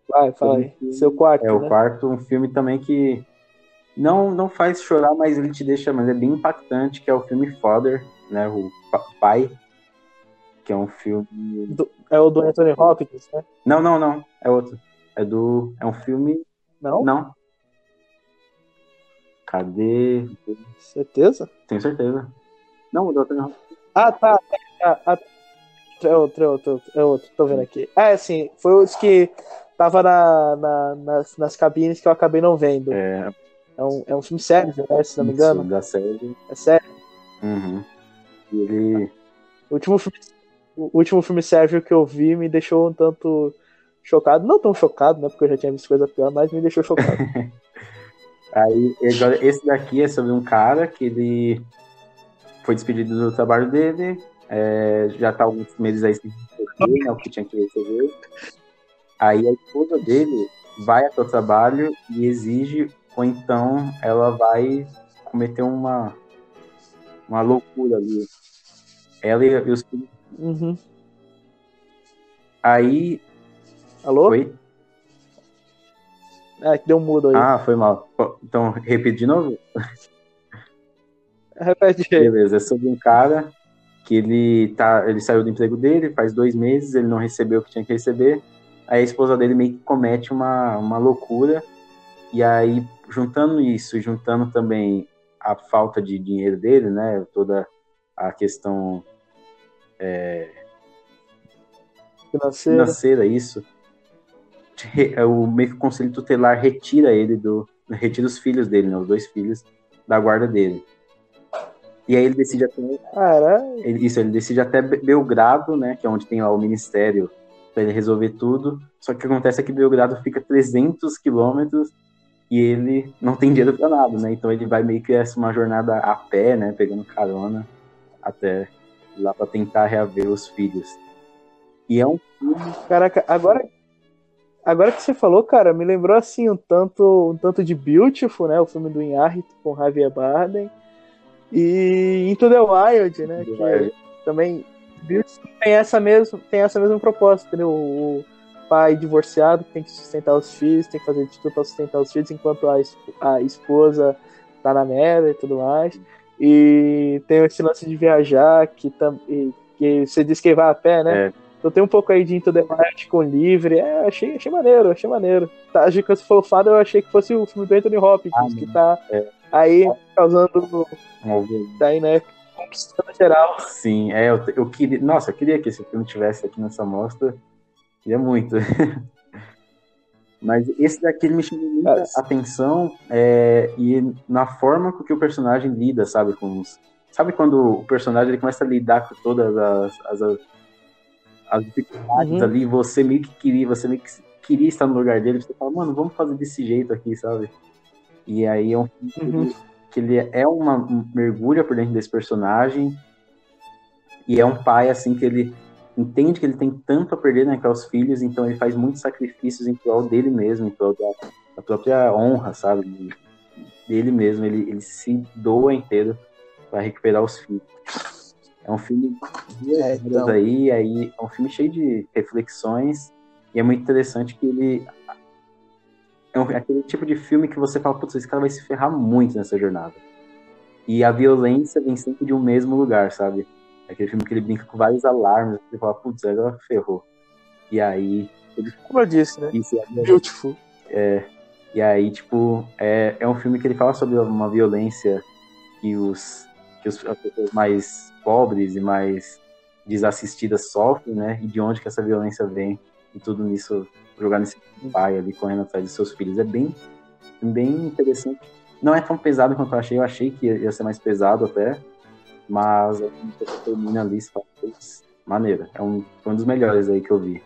Vai, fala aí. Seu quarto, É o né? quarto, um filme também que não, não faz chorar, mas ele te deixa, mas é bem impactante, que é o filme Father, né? O Pa- Pai, que é um filme. Do- é o do Anthony Hopkins, né? Não, não, não, é outro. É do. É um filme. Não? Não. Cadê? Certeza? Tenho certeza. Não, o do Anthony Hopkins. Ah, tá. Ah, ah, outro, é outro, é outro, é outro, tô vendo aqui. Ah, é assim, foi os que tava na, na, nas, nas cabines que eu acabei não vendo. É, É um, é um filme sério, né, se não me engano. isso, da série. É sério. Uhum. E ele. O último filme, o último filme sérvio que eu vi me deixou um tanto chocado. Não tão chocado, né? Porque eu já tinha visto coisa pior, mas me deixou chocado. *laughs* Aí, agora, esse daqui é sobre um cara que ele foi despedido do trabalho dele, é, já tá alguns meses aí sem receber, né, o que tinha que receber. Aí a esposa dele vai até o trabalho e exige, ou então ela vai cometer uma, uma loucura ali. Ela e, os filhos. Uhum. Aí. Alô? Oi? É, que deu um mudo aí. Ah, foi mal. Então, repete de novo? *laughs* Repete aí. Beleza, é sobre um cara que ele tá, ele saiu do emprego dele faz dois meses, ele não recebeu o que tinha que receber. Aí a esposa dele meio que comete uma, uma loucura. E aí, juntando isso, juntando também a falta de dinheiro dele, né? Toda a questão Financeiro. financeira, isso. re- é, O meio que o conselho tutelar retira ele do. Retira os filhos dele, né? Os dois filhos da guarda dele. E aí ele decide até Caralho. Isso, ele decide até Be- Belgrado, né? Que é onde tem lá o ministério para ele resolver tudo. Só que o que acontece é que Belgrado fica 300 quilômetros e ele não tem dinheiro para nada, né? Então ele vai meio que essa uma jornada a pé, né? Pegando carona até lá para tentar reaver os filhos. E é um filme Caraca, agora, agora que você falou, cara, me lembrou assim um tanto, um tanto de Beautiful, né? O filme do Inharrit com Javier Bardem. E Into the Wild, né? Que Wild. também Tem essa mesma, tem essa mesma proposta, entendeu? O pai divorciado tem que sustentar os filhos, tem que fazer de tudo para sustentar os filhos, enquanto a, a esposa tá na merda e tudo mais. E tem esse lance de viajar, que, tam, e- que você diz que vai a pé, né? É. Então tem um pouco aí de Into the Wild com livre. É, achei, achei maneiro, achei maneiro. Tá, achei que você falou fada, eu achei que fosse o filme do Anthony Hopkins, Ah, que tá é. aí causando. algum- Tá aí, né? Conquistando geral. Sim, é, eu, eu queria. Nossa, eu queria que esse filme tivesse aqui nessa mostra. Queria muito. *laughs* Mas esse daqui ele me chamou muita atenção é, e na forma com que o personagem lida, sabe? Com os, sabe quando o personagem ele começa a lidar com todas as, as, as, as dificuldades Uhum. ali, você meio que queria, você meio que queria estar no lugar dele, você fala, mano, vamos fazer desse jeito aqui, sabe? E aí é um filme que Uhum. Que ele é uma um mergulha por dentro desse personagem e é um pai assim que ele entende que ele tem tanto a perder né, que é os filhos, então ele faz muitos sacrifícios em prol dele mesmo, em prol da, da própria honra, sabe? de- Dele mesmo, ele, ele se doa inteiro para recuperar os filhos. É um filme É, então. aí, aí é um filme cheio de reflexões e é muito interessante que ele é um- aquele tipo de filme que você fala, putz, esse cara vai se ferrar muito nessa jornada. E a violência vem sempre de um mesmo lugar, sabe? É Aquele filme que ele brinca com vários alarmes, você fala, putz, agora ferrou. E aí, Como eu disse, né? isso, Beautiful. e aí, tipo, é, é um filme que ele fala sobre uma violência que os que os, as pessoas mais pobres e mais desassistidas sofrem, né? E de onde que essa violência vem e tudo nisso jogar nesse pai ali correndo atrás de seus filhos é bem bem interessante. Não é tão pesado quanto eu achei. Eu achei que ia ser mais pesado até, mas a gente termina ali, fala, "Putz, maneiro. É um, foi um dos melhores aí que eu vi.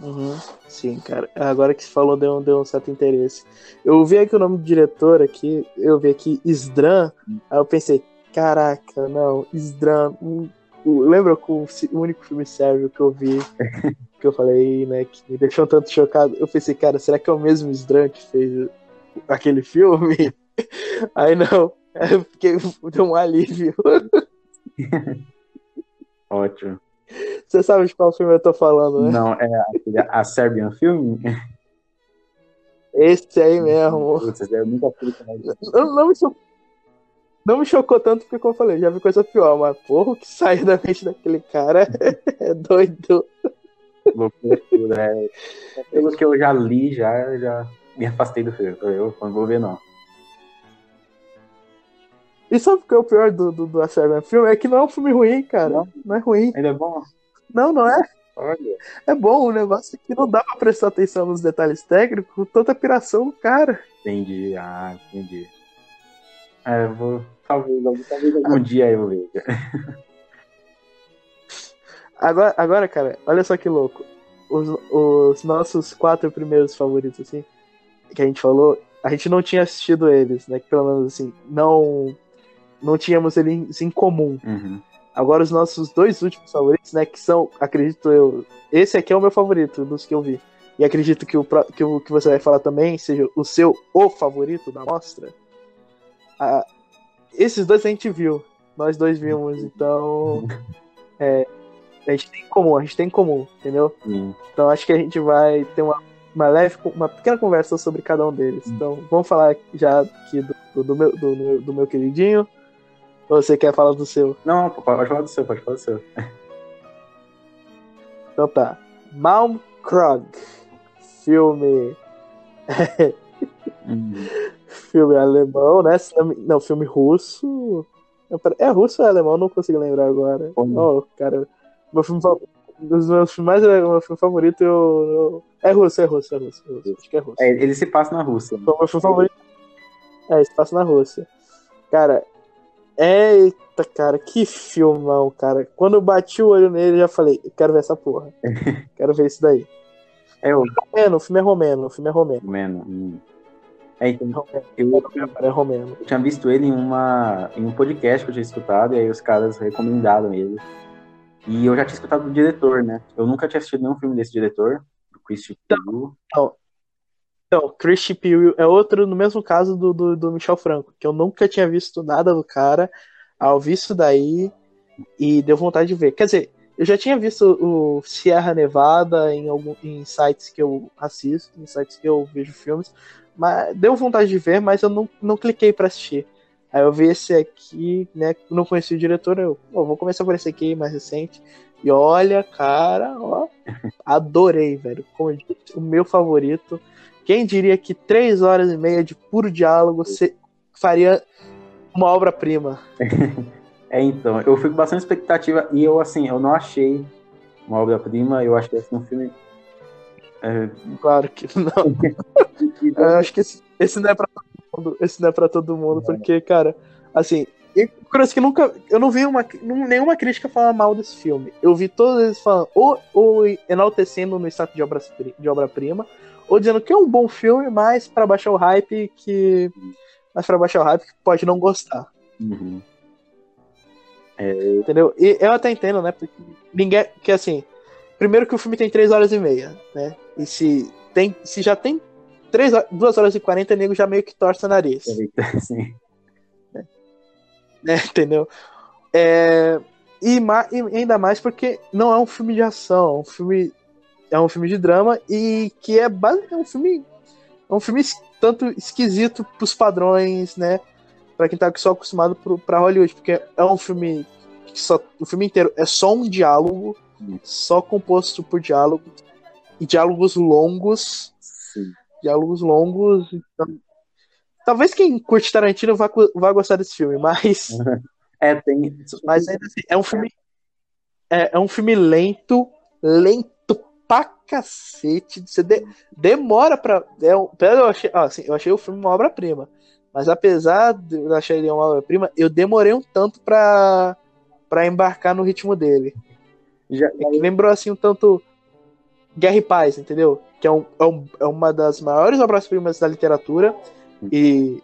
Uhum. Sim, cara. Agora que você falou, deu, deu um certo interesse. Eu vi aqui o nome do diretor aqui, eu vi aqui Isdran, aí eu pensei, caraca, não, Isdran. Lembra que o único filme sérvio que eu vi, *laughs* que eu falei, né, que me deixou um tanto chocado, eu pensei, cara, será que é o mesmo Isdran que fez aquele filme? *laughs* Aí não, *laughs* eu fiquei, deu um alívio. Ótimo. Você sabe de qual filme eu tô falando, né? Não, é aquele, a Serbian Film? Esse aí mesmo. Putz, eu nunca fui. Não, não me não me chocou tanto porque, como eu falei, já vi coisa pior, mas porra, o que saiu da mente daquele cara *laughs* é doido. Loucura. É, pelo que eu já li, já, já me afastei do filme. Eu não vou ver, não. E sabe o que é o pior do, do, do A Seven filme? É que não é um filme ruim, cara. Não, não é ruim. Ele é bom? Não, não é. Olha. É bom, o negócio é que não dá pra prestar atenção nos detalhes técnicos, tanta piração do cara. Entendi, ah, entendi. É, eu vou. Talvez, talvez algum dia eu veja. Agora, agora, cara, olha só que louco. Os, os nossos quatro primeiros favoritos, assim, que a gente falou, a gente não tinha assistido eles, né? Que pelo menos assim, não não tínhamos eles em comum. Uhum. Agora os nossos dois últimos favoritos, né? Que são, acredito eu, esse aqui é o meu favorito dos que eu vi. E acredito que o que, o, que você vai falar também seja o seu o favorito da mostra. Ah, esses dois a gente viu. Nós dois vimos, então. É, a gente tem em comum, a gente tem em comum, entendeu? Sim. Então acho que a gente vai ter uma, uma leve, uma pequena conversa sobre cada um deles. Então vamos falar já aqui do, do, meu, do, do meu queridinho. Ou você quer falar do seu? Não, pode falar do seu, pode falar do seu. *laughs* Então tá. Malm Krog. Filme. Uhum. Filme alemão, né? Não, filme russo. É russo ou é alemão? Não consigo lembrar agora. Uhum. Oh, cara. Meu filme dos meus filmes mais meu filme favorito eu, eu... é russo, é russo, é russo, é russo. Acho que é russo. É, ele se passa na Rússia. O meu filme favorito. É, se passa na Rússia. Cara, eita, cara, que filmão, cara. Quando eu bati o olho nele, eu já falei, eu quero ver essa porra. *laughs* quero ver isso daí. É o romeno, o filme é romeno, o filme é romeno. Romeno. Hum. É, então, eu, é. Eu tinha visto ele em, uma, em um podcast que eu tinha escutado, e aí os caras recomendaram ele. E eu já tinha escutado do diretor, né? Eu nunca tinha assistido nenhum filme desse diretor, do Christian Peele. Então, então, Christian Peele é outro no mesmo caso do, do, do, Michel Franco, que eu nunca tinha visto nada do cara, ao visto daí, e deu vontade de ver. Quer dizer, eu já tinha visto o Sierra Nevada em, algum, em sites que eu assisto, em sites que eu vejo filmes, mas deu vontade de ver, mas eu não, não cliquei para assistir. Aí eu vi esse aqui, né? Não conheci o diretor, eu vou começar por esse aqui mais recente. E olha, cara, ó, *laughs* adorei, velho. Como eu disse, o meu favorito. Quem diria que três horas e meia de puro diálogo faria uma obra-prima? *laughs* É, então, eu fui com bastante expectativa e eu, assim, eu não achei uma obra-prima, eu achei assim, um filme é... Claro que não. eu *laughs* acho que esse, esse, não é pra todo mundo. Esse não é pra todo mundo, porque, cara, assim, eu, que nunca. Eu não vi uma, nenhuma crítica falar mal desse filme. Eu vi todos eles falando, ou, ou enaltecendo no status de obra-prima, de obra -prima, ou dizendo que é um bom filme, mas para baixar o hype que. Mas pra baixar o hype que pode não gostar. Uhum. É... Entendeu? E eu até entendo, né? Porque ninguém. Que assim. Primeiro que o filme tem 3 horas e meia, né? E se, tem, se já tem 3, 2 horas e 40, nego já meio que torce o nariz. *laughs* Sim. É. É, *laughs* entendeu? É, e, e, ainda mais porque não é um filme de ação, é um filme, é um filme de drama e que é, é um filme é um filme tanto esquisito pros padrões, né? Pra quem tá só acostumado pro, pra Hollywood, porque é um filme que só, o filme inteiro é só um diálogo só composto por diálogos e diálogos longos. Sim. Diálogos longos. Então... Talvez quem curte Tarantino vá, vá gostar desse filme, mas. *laughs* É, tem. Mas ainda assim, é um filme. É, é um filme lento, lento pra cacete. Você de, demora pra. É eu, achei, assim, eu achei o filme uma obra-prima. Mas apesar de eu achar ele uma obra-prima, eu demorei um tanto pra, pra embarcar no ritmo dele. Já, é lembrou assim um tanto Guerra e Paz, entendeu? Que é, um, é, um, é uma das maiores obras-primas da literatura e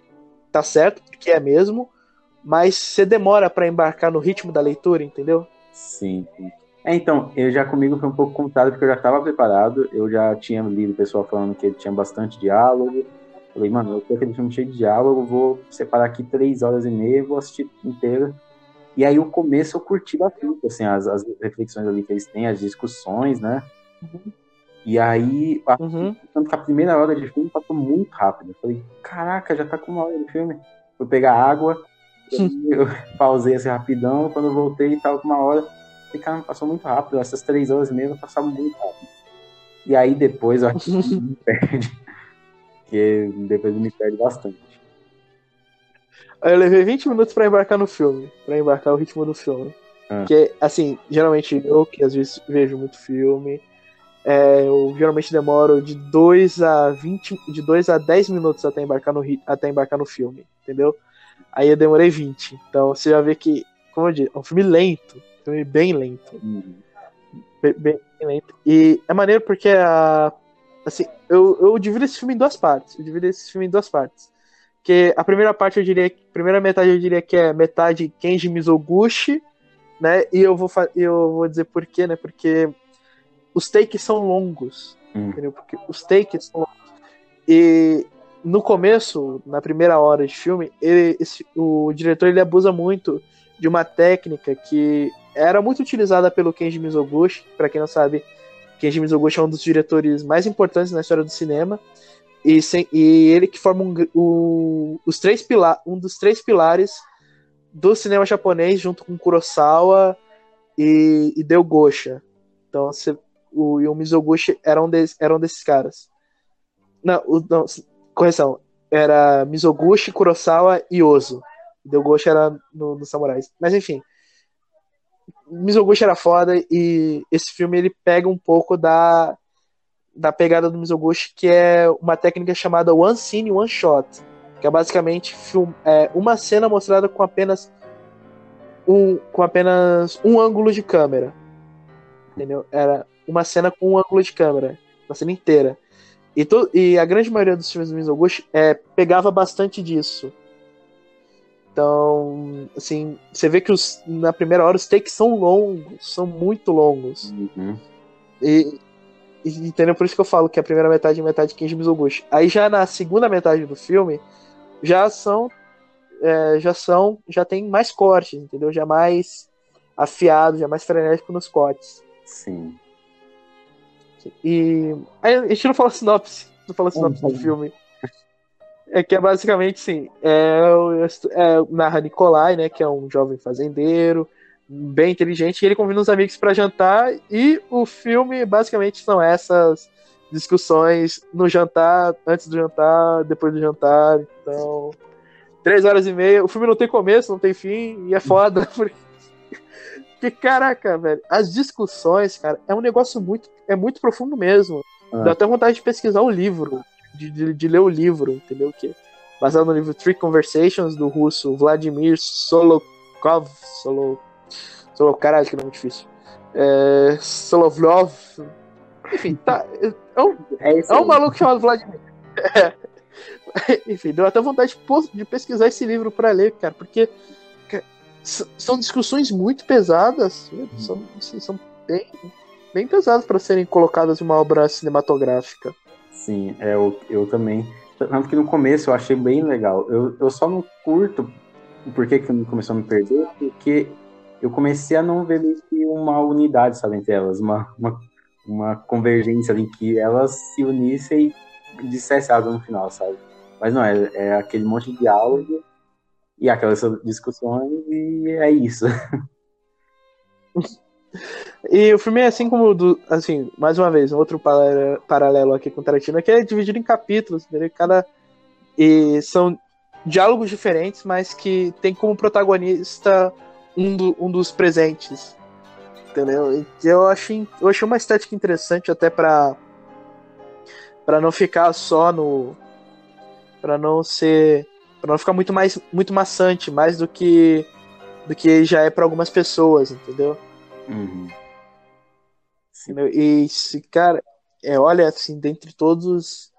tá certo, que é mesmo, mas você demora para embarcar no ritmo da leitura, entendeu? Sim. É, então, eu já comigo foi um pouco contado porque eu já estava preparado, eu já tinha lido o pessoal falando que ele tinha bastante diálogo. Falei, mano, eu tenho aquele filme cheio de diálogo, vou separar aqui três horas e meia, vou assistir inteiro. E aí o começo eu curti bastante, assim, as, as reflexões ali que eles têm, as discussões, né? Uhum. E aí, a, uhum. tanto que a primeira hora de filme passou muito rápido. Eu falei, caraca, já tá com uma hora de filme. Fui pegar água, *laughs* eu pausei assim rapidão, quando eu voltei tava com uma hora. Falei, cara, passou muito rápido, essas três horas e meia passaram muito rápido. E aí depois eu acho que *laughs* me perde. Porque depois me perde bastante. Aí eu levei 20 minutos pra embarcar no filme. Pra embarcar o ritmo do filme. Ah. Porque, assim, geralmente eu, que às vezes vejo muito filme, é, eu geralmente demoro de 2 a 20, de 2 a 10 minutos até embarcar, no, até embarcar no filme, entendeu? Aí eu demorei 20. Então você já vê que, como eu disse, é um filme lento. um filme bem lento. Uhum. Bem, bem lento. E é maneiro porque a. Assim, eu, eu divido esse filme em duas partes. Eu divido esse filme em duas partes. Que a primeira parte eu diria. Primeira metade eu diria que é metade Kenji Mizoguchi, né? E eu vou, eu vou dizer por quê, né? Porque os takes são longos. Hum. Entendeu? Porque os takes são longos. E no começo, na primeira hora de filme, ele, esse- o diretor ele abusa muito de uma técnica que era muito utilizada pelo Kenji Mizoguchi. Para quem não sabe, Kenji Mizoguchi é um dos diretores mais importantes na história do cinema. E, sem- e ele que forma um, o- os três pila um dos três pilares do cinema japonês, junto com Kurosawa e, e Deu Gosha. Então, você- o, e o Mizoguchi era um desses caras. Não, o- não, correção. Era Mizoguchi, Kurosawa e Ozu. Deu Gosha era no, no Samurais. Mas enfim. Mizoguchi era foda e esse filme ele pega um pouco da, da pegada do Mizoguchi, que é uma técnica chamada One Scene, One Shot. Que é basicamente film, é, uma cena mostrada com apenas um, com apenas um ângulo de câmera. Entendeu? Era uma cena com um ângulo de câmera. Uma cena inteira. E, to, e a grande maioria dos filmes do Mizoguchi é, pegava bastante disso. Então, assim, você vê que os, na primeira hora os takes são longos, são muito longos. Uhum. E, e entendeu? Por isso que eu falo que a primeira metade é metade de Kenji Mizoguchi. Aí já na segunda metade do filme, já são. é, já são. Já tem mais cortes, entendeu? Já mais afiado, já mais frenético nos cortes. Sim. E. Aí a gente não fala sinopse. Não fala sinopse do filme. É que é basicamente sim. É, é, narra Nikolai, né? Que é um jovem fazendeiro, bem inteligente, e ele convida uns amigos para jantar. E o filme basicamente são essas discussões no jantar, antes do jantar, depois do jantar. Então. Três horas e meia. O filme não tem começo, não tem fim, e é foda. *laughs* Porque, porque caraca, velho, as discussões, cara, é um negócio muito. É muito profundo mesmo. Ah. Dá até vontade de pesquisar o livro, de, de, de ler o livro, entendeu? Que é baseado no livro Three Conversations do russo Vladimir Solokov. Solo, Solo, caralho, que nome difícil. É, Solovlov. Enfim, tá. É um, É é um maluco chamado Vladimir. É. *laughs* Enfim, deu até vontade de, pesquisar esse livro pra ler, cara, porque são discussões muito pesadas, são, assim, são bem, bem pesadas para serem colocadas em uma obra cinematográfica. Sim, é, eu, eu também. Tanto que no começo eu achei bem legal. Eu, eu só não curto o porquê que começou a me perder, porque eu comecei a não ver uma unidade, sabe, entre elas, uma, uma, uma convergência ali, que elas se unissem e dissessem algo no final, sabe? Mas não, é, é aquele monte de diálogo e aquelas discussões e é isso. *laughs* E o filme é assim como do, assim, mais uma vez, um outro para- paralelo aqui com Tarantino, é que é dividido em capítulos, entendeu? Cada e são diálogos diferentes, mas que tem como protagonista um, do- um dos presentes. Entendeu? Eu achei, eu achei uma estética interessante até pra para não ficar só no para não ser para não ficar muito mais muito maçante, mais do que do que já é pra algumas pessoas, entendeu? Uhum. Entendeu? E se, cara, é, olha, assim, dentre todos.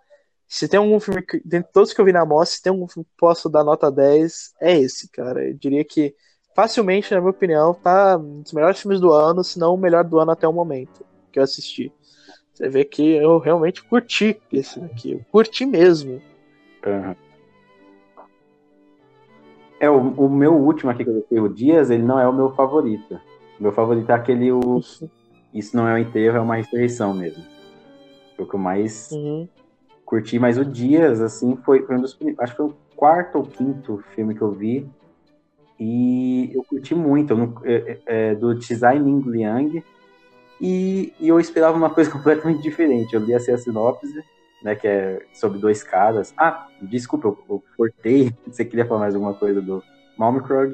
Se tem algum filme. Que, dentre todos que eu vi na mostra, se tem algum filme que posso dar nota 10, é esse, cara. Eu diria que facilmente, na minha opinião, tá um dos melhores filmes do ano, se não o melhor do ano até o momento que eu assisti. Você vê que eu realmente curti esse daqui. Eu curti mesmo. Aham. É, o, o meu último aqui que eu deixei, o Dias, ele não é o meu favorito. O meu favorito é aquele, o Isso Não É um Enterro, é uma ressurreição mesmo. Foi o que eu mais Uhum. curti, mas o Dias, assim, foi, foi um dos primeiros, acho que foi o quarto ou quinto filme que eu vi, e eu curti muito, eu é, é, é, do Tsai Ming Liang, e, e eu esperava uma *laughs* coisa completamente diferente, eu li assim, a sinopse, né? Que é sobre dois caras. Ah, desculpa, eu, eu cortei. *laughs* Você queria falar mais alguma coisa do Malmicrog?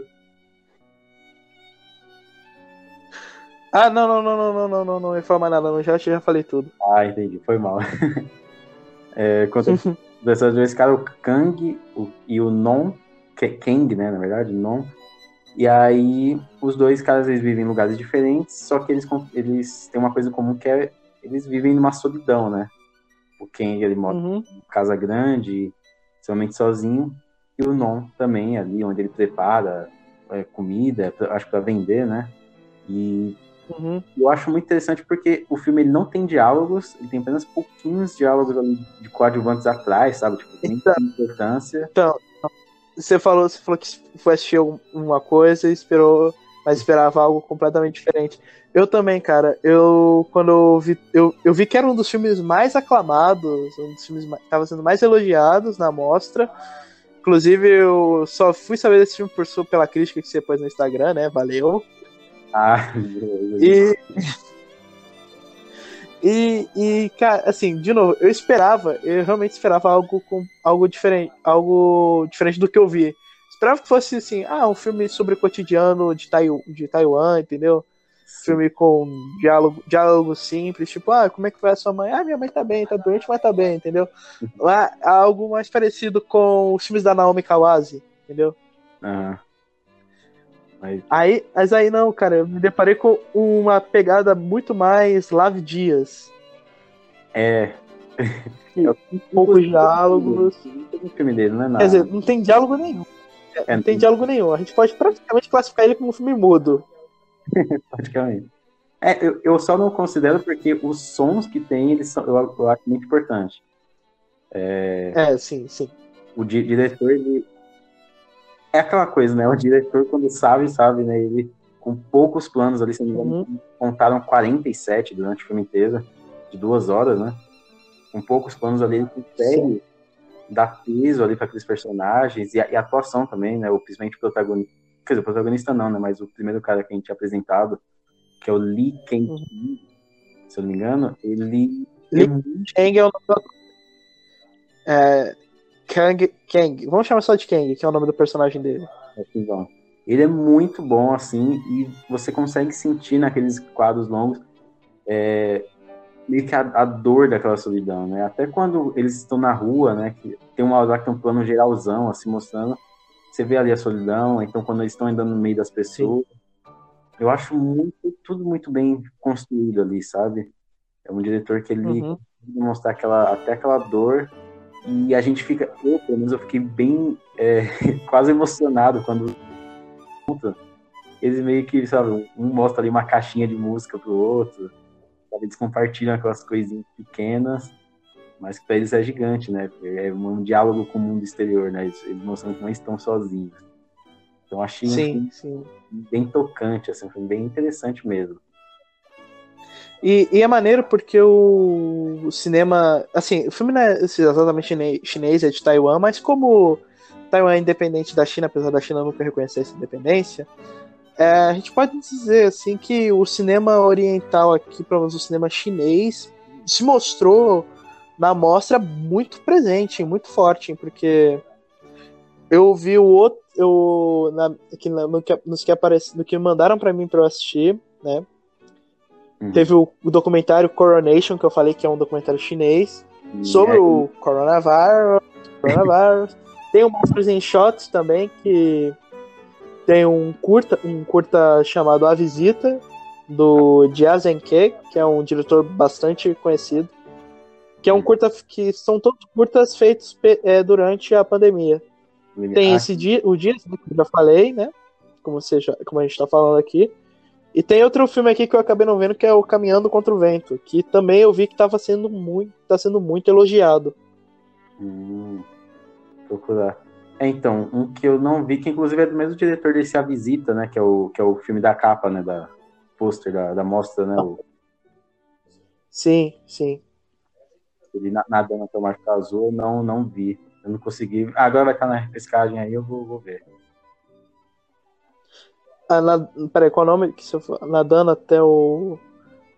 Ah, não, não, não, não, não, não, não, não, ia falar mais nada, não, já, já falei tudo. Ah, entendi, foi mal. *laughs* é, conta dessas dois caras, o Kang o, e o Non, que é Kang, né, na verdade, Non. E aí, os dois caras, eles vivem em lugares diferentes, só que eles, eles têm uma coisa comum que é, eles vivem numa solidão, né? O Kang, ele mora uhum. em casa grande, somente sozinho, e o Non também, ali onde ele prepara é, comida, acho que pra vender, né? E Uhum. Eu acho muito interessante porque o filme ele não tem diálogos, ele tem apenas pouquinhos diálogos ali de coadjuvantes atrás, sabe? Tipo, tem então, importância. Então, você falou, você falou que foi assistir uma coisa e esperou, mas esperava algo completamente diferente. Eu também, cara. Eu quando eu vi, eu, eu vi que era um dos filmes mais aclamados, um dos filmes que estava sendo mais elogiados na mostra. Inclusive, eu só fui saber desse filme por, pela crítica que você pôs no Instagram, né? Valeu. Ah, *laughs* e, e, e, cara, assim, de novo, eu esperava, eu realmente esperava algo com algo diferente, algo diferente do que eu vi. Esperava que fosse assim, ah, um filme sobre o cotidiano de, Taiwan, de Taiwan, entendeu? Sim. Filme com diálogo, diálogo simples, tipo, ah, como é que vai a sua mãe? Ah, minha mãe tá bem, tá doente, mas tá bem, entendeu? *laughs* Lá, algo mais parecido com os filmes da Naomi Kawase, entendeu? Aham. Mas... Aí, mas aí não, cara, eu me deparei com uma pegada muito mais Lave Dias. É. *laughs* é poucos diálogos. Não tem filme dele, não é nada. Quer dizer, não tem diálogo nenhum. É, não tem diálogo nenhum. A gente pode praticamente classificar ele como um filme mudo. *laughs* praticamente. É, eu, eu só não considero porque os sons que tem, eles são, eu, eu acho muito importante. É, é sim, sim. O diretor, ele, é aquela coisa, né? O diretor, quando sabe, sabe, né? Ele, com poucos planos ali, se não me engano, uhum. contaram 47 durante o filme inteiro, de duas horas, né? Com poucos planos ali, ele consegue Sim. dar peso ali para aqueles personagens e a, e a, atuação também, né? O, principalmente o protagonista. Quer dizer, o protagonista não, né? Mas o primeiro cara que a gente tinha apresentado, que é o Lee Kang, uhum. se eu não me engano, ele. Lee Kang é o nome é, Kang, Kang. Vamos chamar só de Kang, que é o nome do personagem dele. Então, ele é muito bom, assim, e você consegue sentir naqueles quadros longos é, meio que a, a, dor daquela solidão, né? Até quando eles estão na rua, né? Que tem uma hora que tem um plano geralzão, assim, mostrando. Você vê ali a solidão, então quando eles estão andando no meio das pessoas. Sim. Eu acho muito, tudo muito bem construído ali, sabe? É um diretor que ele uhum. mostrar aquela, até aquela dor e a gente fica, eu pelo menos eu fiquei bem é, *laughs* quase emocionado quando eles meio que, sabe, um mostra ali uma caixinha de música pro outro, sabe, eles compartilham aquelas coisinhas pequenas, mas que pra eles é gigante, né? É um diálogo com o mundo exterior, né? Eles, eles mostram que não estão sozinhos. Então achei sim, um sim. bem tocante, assim, foi bem interessante mesmo. E, e, é maneiro porque o, cinema. Assim, o filme não é exatamente chinês, é de Taiwan, mas como Taiwan é independente da China, apesar da China nunca reconhecer essa independência, é, a gente pode dizer assim que o cinema oriental aqui, pelo menos o cinema chinês, se mostrou na mostra muito presente, muito forte, porque eu vi o outro. Eu, na, que, no, que, nos que aparece, no que mandaram para mim para eu assistir, né? Uhum. Teve o, o, documentário Coronation, que eu falei que é um documentário chinês, sobre o coronavírus. coronavírus. *laughs* tem o Monsters in Shots também, que tem um curta, um curta chamado A Visita, do Jia Zhenke, que é um diretor bastante conhecido. Que é um curta que são todos curtas feitos é, durante a pandemia. Tem esse dia, o dia que eu já falei, né? Como, já, como a gente está falando aqui. E tem outro filme aqui que eu acabei não vendo, que é o Caminhando contra o Vento, que também eu vi que estava sendo muito, tá sendo muito elogiado. Hum, procurar. É, então, um que eu não vi, que inclusive é do mesmo diretor desse A Visita, né? Que é o, que é o filme da capa, né? Da pôster da, da mostra, né? O... Sim, sim. Ele nadando até o Mar Azul, não, não vi. Eu não consegui. Ah, agora vai estar na repescagem aí, eu vou, vou ver. Ah, na, peraí, qual é o nome? Que se nadando até o.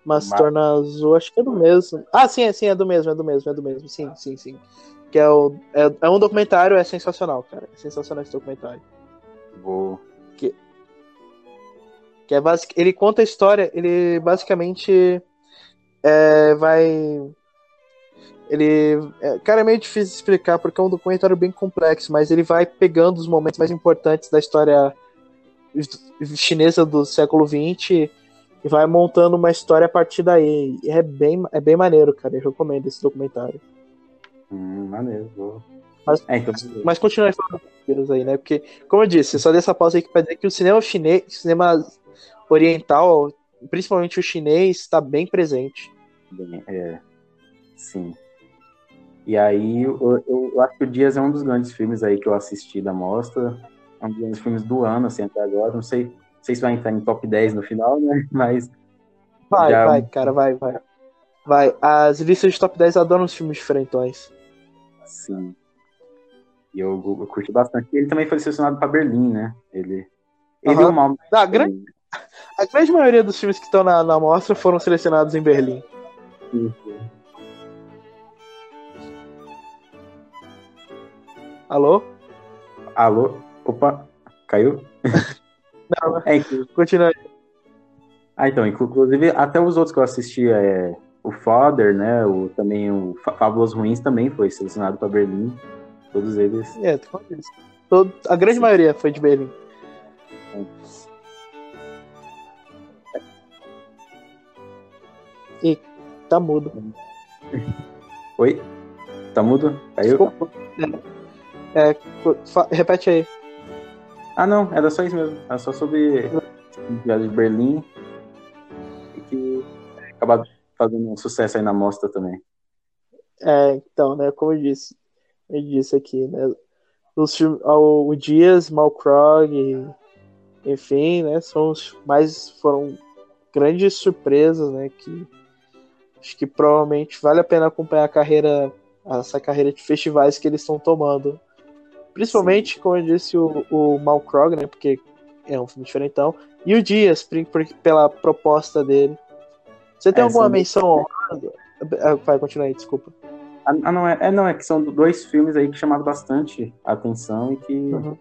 Mas Mas- torna azul, acho que é do mesmo. Ah, sim, é, sim, é do mesmo, é do mesmo, é do mesmo. Sim, sim, sim. Que é, o, é, é um documentário, é sensacional, cara. É sensacional esse documentário. Vou. Que é basic... Ele conta a história, ele basicamente é, vai. Ele. É, cara, é meio difícil de explicar porque é um documentário bem complexo, mas ele vai pegando os momentos mais importantes da história chinesa do século XX e vai montando uma história a partir daí. É bem, é bem maneiro, cara. Eu recomendo esse documentário. Hum, maneiro. Mas- É, então. Mas continue falando vírus aí, né? Porque, como eu disse, só dessa pausa aí que pra dizer que o cinema chinês, o cinema oriental, principalmente o chinês, está bem presente. É, sim. E aí, eu, eu acho que o Dias é um dos grandes filmes aí que eu assisti da mostra. É um dos filmes do ano, assim, até agora. Não sei, não sei se vai entrar em top 10 no final, né? *laughs* Mas Vai, Já- vai, cara, vai, vai. Vai. As listas de top 10 adoram os filmes diferentões. Sim. E eu, eu curti bastante. Ele também foi selecionado para Berlim, né? Ele. Ele e o Mal. A grande, a grande maioria dos filmes que estão na, na mostra foram selecionados em Berlim. Alô? Alô? Opa, caiu? *laughs* Não, É, continua aí. ah, então, inclu- inclusive, até os outros que eu assisti, é, o Father, né? O, também o Fá- Fábulas Ruins também foi selecionado para Berlim. Todos eles. É, falando isso. Todo- a grande maioria foi de Berlim. Ih, tá mudo. Oi? Tá mudo? Caiu? Desculpa. É, fa- repete aí. Ah, não, era só isso mesmo. Era só sobre viagem de Berlim. E que acabaram fazendo um sucesso aí na mostra também. É, então, né, como eu disse, eu disse aqui, né, os filmes, o, o Dias, Malkrog, e, enfim, né, são os mais, foram grandes surpresas, né, que acho que provavelmente vale a pena acompanhar a carreira, essa carreira de festivais que eles estão tomando. Principalmente, como eu disse, o, o Malkrog, né, porque é um filme diferentão, e o Dias, por- por- pela proposta dele. Você tem É, alguma menção honrosa? Ah, Vai, continua aí, desculpa. Ah, ah, não, é, é, não, é que são dois filmes aí que chamaram bastante a atenção e que, Uhum.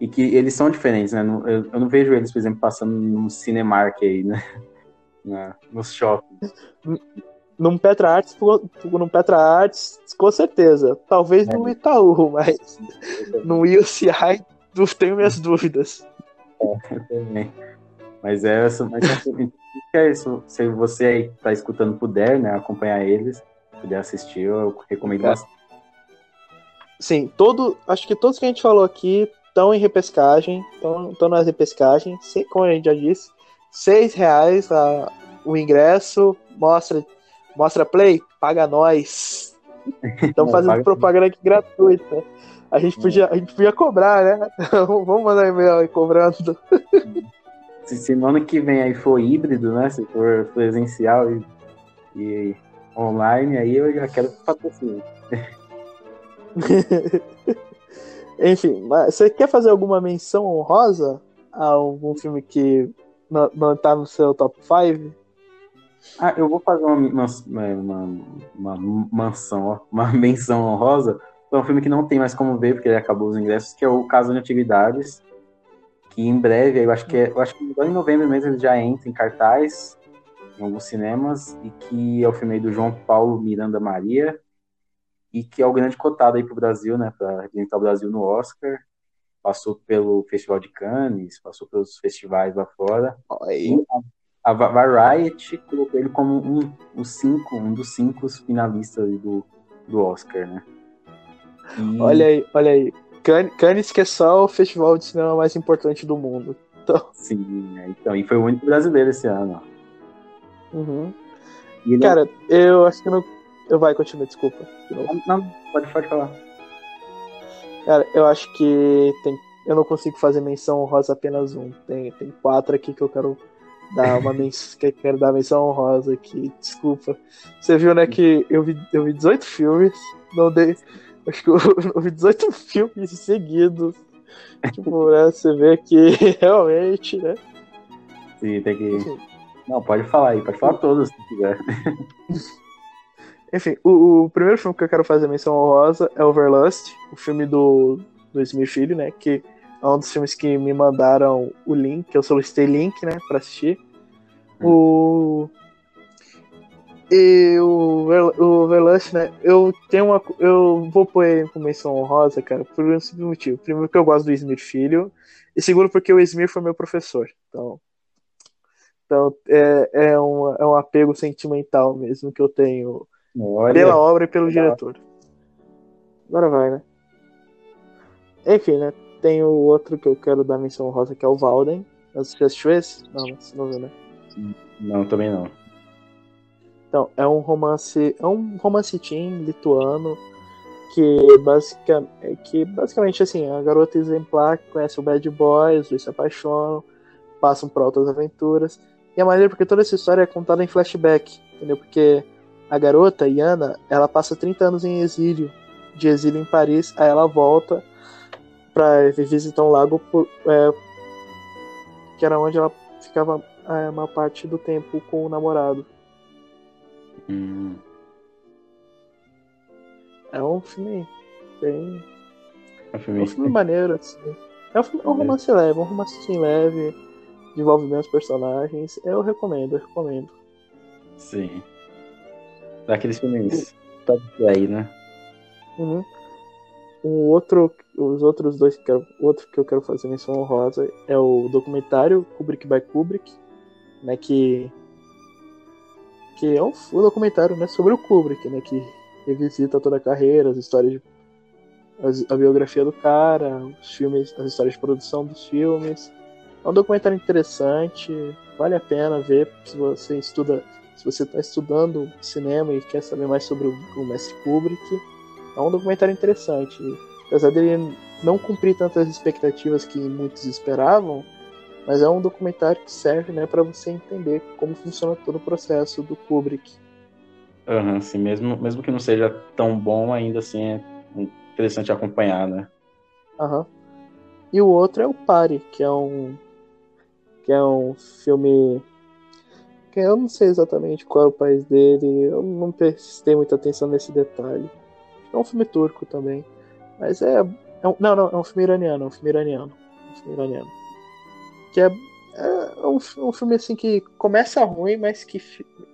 e que eles são diferentes, né? Eu, eu não vejo eles, por exemplo, passando no Cinemark aí, né? *laughs* Na, nos shoppings. Num Petra Arts, num Petra Arts, com certeza. Talvez no Itaú, mas *laughs* no UCI tenho minhas dúvidas. também. Mas é, essa- mas é, é isso. Se você aí que tá escutando puder, né, acompanhar eles, puder assistir, eu recomendo É. bastante. Sim, todo, acho que todos que a gente falou aqui estão em repescagem, estão nas repescagens, se- como a gente já disse, seis reais a- o ingresso, mostra, mostra play, paga nós. Estamos fazendo Paga- propaganda aqui gratuita. A gente podia, a gente podia cobrar, né? *laughs* Vamos mandar e-mail aí cobrando. Se, se no ano que vem aí for híbrido, né? Se for presencial e, e online, aí eu já quero patrocínio. *laughs* Enfim, você quer fazer alguma menção honrosa a algum filme que não, não tá no seu top 5? Ah, eu vou fazer uma, uma, uma, uma mansão, uma *laughs* menção honrosa. É um filme que não tem mais como ver, porque ele acabou os ingressos, que é o Caso de Atividades. Que em breve, eu acho que é, eu acho que em novembro mesmo ele já entra em cartaz em alguns cinemas, e que é o filme do João Paulo Miranda Maria, e que é o grande cotado aí pro Brasil, né? Para representar o Brasil no Oscar. Passou pelo Festival de Cannes, passou pelos festivais lá fora. Aí. A Va- Variety colocou ele como um, um, cinco, um dos cinco finalistas do, do Oscar, né? E- Olha aí, olha aí. Can- Cannes que é só o festival de cinema mais importante do mundo. Sim, né? então, e foi o único brasileiro esse ano. Uhum. Ele- Cara, eu acho que não. Eu vai, continua, desculpa. de. Não, não, pode, pode falar. Cara, eu acho que tem. Eu não consigo fazer menção honrosa apenas um. Tem, tem quatro aqui que eu quero dar uma menção. quero dar menção honrosa aqui. Desculpa. Você viu, né, que eu vi, eu vi 18 filmes. Não dei. Acho que eu, *laughs* eu vi 18 filmes seguidos. Tipo, né, você vê que *laughs* realmente, né? Sim, tem que. Não, pode falar aí, pode falar todos se quiser. *laughs* Enfim, o, o, primeiro filme que eu quero fazer menção honrosa é Overlust, o filme do, do Smith Filho, né? Que é um dos filmes que me mandaram o link, eu solicitei link, né, pra assistir. Hum. O. E o, o Overlust, né? Eu tenho uma. Eu vou pôr ele com menção honrosa, cara, por um simples motivo. Primeiro, porque eu gosto do Smith Filho. E segundo, porque o Smith foi meu professor. Então. Então, é, é, um, é um apego sentimental mesmo que eu tenho Olha. pela obra e pelo Olha. diretor. Agora vai, né? Enfim, né? Tem o outro que eu quero dar menção rosa, que é o Valden. Você assistiu esse? Não, você não viu, né? Não, também não. Então, é um romance. É um romance teen lituano que, basic, que basicamente assim, a garota exemplar conhece o bad boy, os dois se apaixonam, passam por outras aventuras. E a maneira porque toda essa história é contada em flashback, entendeu? Porque a garota, Yana, ela passa 30 anos em exílio, de exílio em Paris, aí ela volta para visitar um lago por, é, que era onde ela ficava é, uma parte do tempo com o namorado. Hum. É um filme bem. É um filme, é um filme maneiro, assim. É um, filme, é um romance leve, um romance assim, leve desenvolve bem os personagens. Eu recomendo, eu recomendo. Sim. Daqueles filmes top aí, né? Uhum. O outro, os outros dois que quero, outro que eu quero fazer menção honrosa é o documentário Kubrick by Kubrick, né, que que é um, um documentário, né, sobre o Kubrick, né, que revisita toda a carreira, as histórias de, a, a biografia do cara, os filmes, as histórias de produção dos filmes, é um documentário interessante, vale a pena ver se você estuda, se você está estudando cinema e quer saber mais sobre o, o mestre Kubrick. É um documentário interessante. Apesar dele não cumprir tantas expectativas que muitos esperavam, mas é um documentário que serve né, para você entender como funciona todo o processo do Kubrick. Uhum, sim, mesmo, mesmo que não seja tão bom, ainda assim é interessante acompanhar, né? Uhum. E o outro é o Pare, que é um que é um filme que eu não sei exatamente qual é o país dele, eu não prestei muita atenção nesse detalhe. É um filme turco também, mas é, é um, não, não, é um filme iraniano, é um filme iraniano, um filme iraniano, que é, é um, um, filme assim que começa ruim, mas que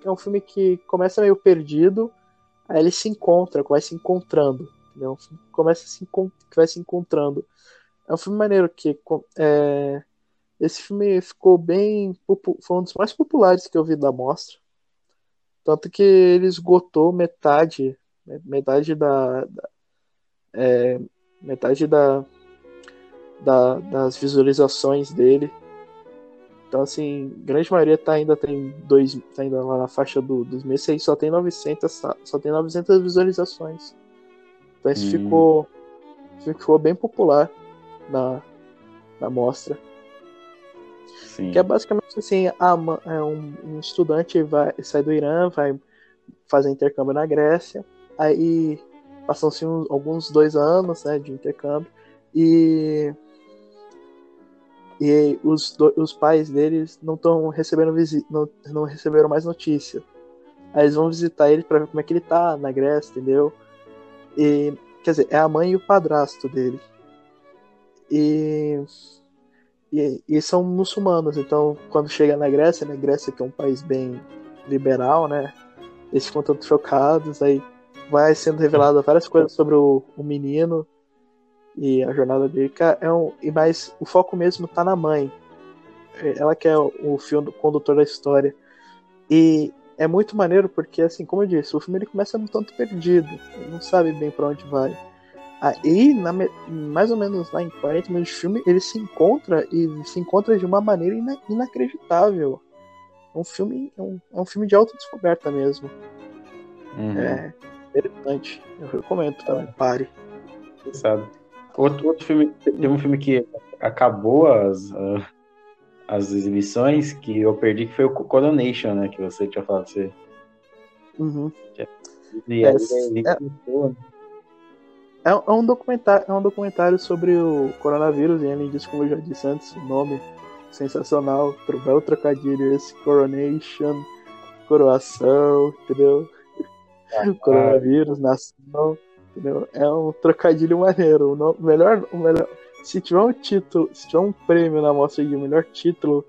é um filme que começa meio perdido, aí ele se encontra, vai se encontrando, entendeu? Começa assim, que vai se encontrando. É um filme maneiro que é, esse filme ficou bem. Foi um dos mais populares que eu vi da mostra. Tanto que ele esgotou metade. Metade da. da é, metade da, da, das visualizações dele. Então, assim, grande maioria tá ainda tem dois, tá ainda lá na faixa do, dos meses, aí só tem 900, só tem 900 visualizações. Então, isso hum. ficou, ficou bem popular na, na mostra. Sim. Que é basicamente assim, a, é um, um, estudante vai sai do Irã, vai fazer intercâmbio na Grécia, aí passam-se alguns dois anos né, de intercâmbio, e, e os, do, os pais deles não estão recebendo visita, não, não receberam mais notícia. Aí eles vão visitar ele para ver como é que ele tá na Grécia, entendeu? E, quer dizer, é a mãe e o padrasto dele. E e, e, são muçulmanos, então quando chega na Grécia, né, Grécia que é um país bem liberal, né, eles ficam todos chocados, aí vai sendo revelado várias coisas sobre o, o menino e a jornada dele, é um, e mais o foco mesmo tá na mãe, é, ela que é o, o filme condutor da história, e é muito maneiro porque, assim, como eu disse, o filme ele começa um tanto perdido, não sabe bem para onde vai. Aí, na, mais ou menos lá em 40 minutos de filme, ele se encontra e se encontra de uma maneira ina, inacreditável. É um filme, é um, é um filme de autodescoberta mesmo. Uhum. É interessante. Eu recomendo também. Pare. Sabe. Outro, outro filme, tem um filme que acabou as, uh, as exibições que eu perdi, que foi o Coronation, né? Que você tinha falado. Você... Uhum. E é, é, é, é, um documentário, é um documentário sobre o coronavírus, e além disso, como eu já disse antes, o nome sensacional, belo trocadilho esse, Coronation, coroação, entendeu? Ah, Coronavírus, nação, entendeu? É um trocadilho maneiro. O melhor, o melhor, se tiver um título, se tiver um prêmio na mostra de melhor título,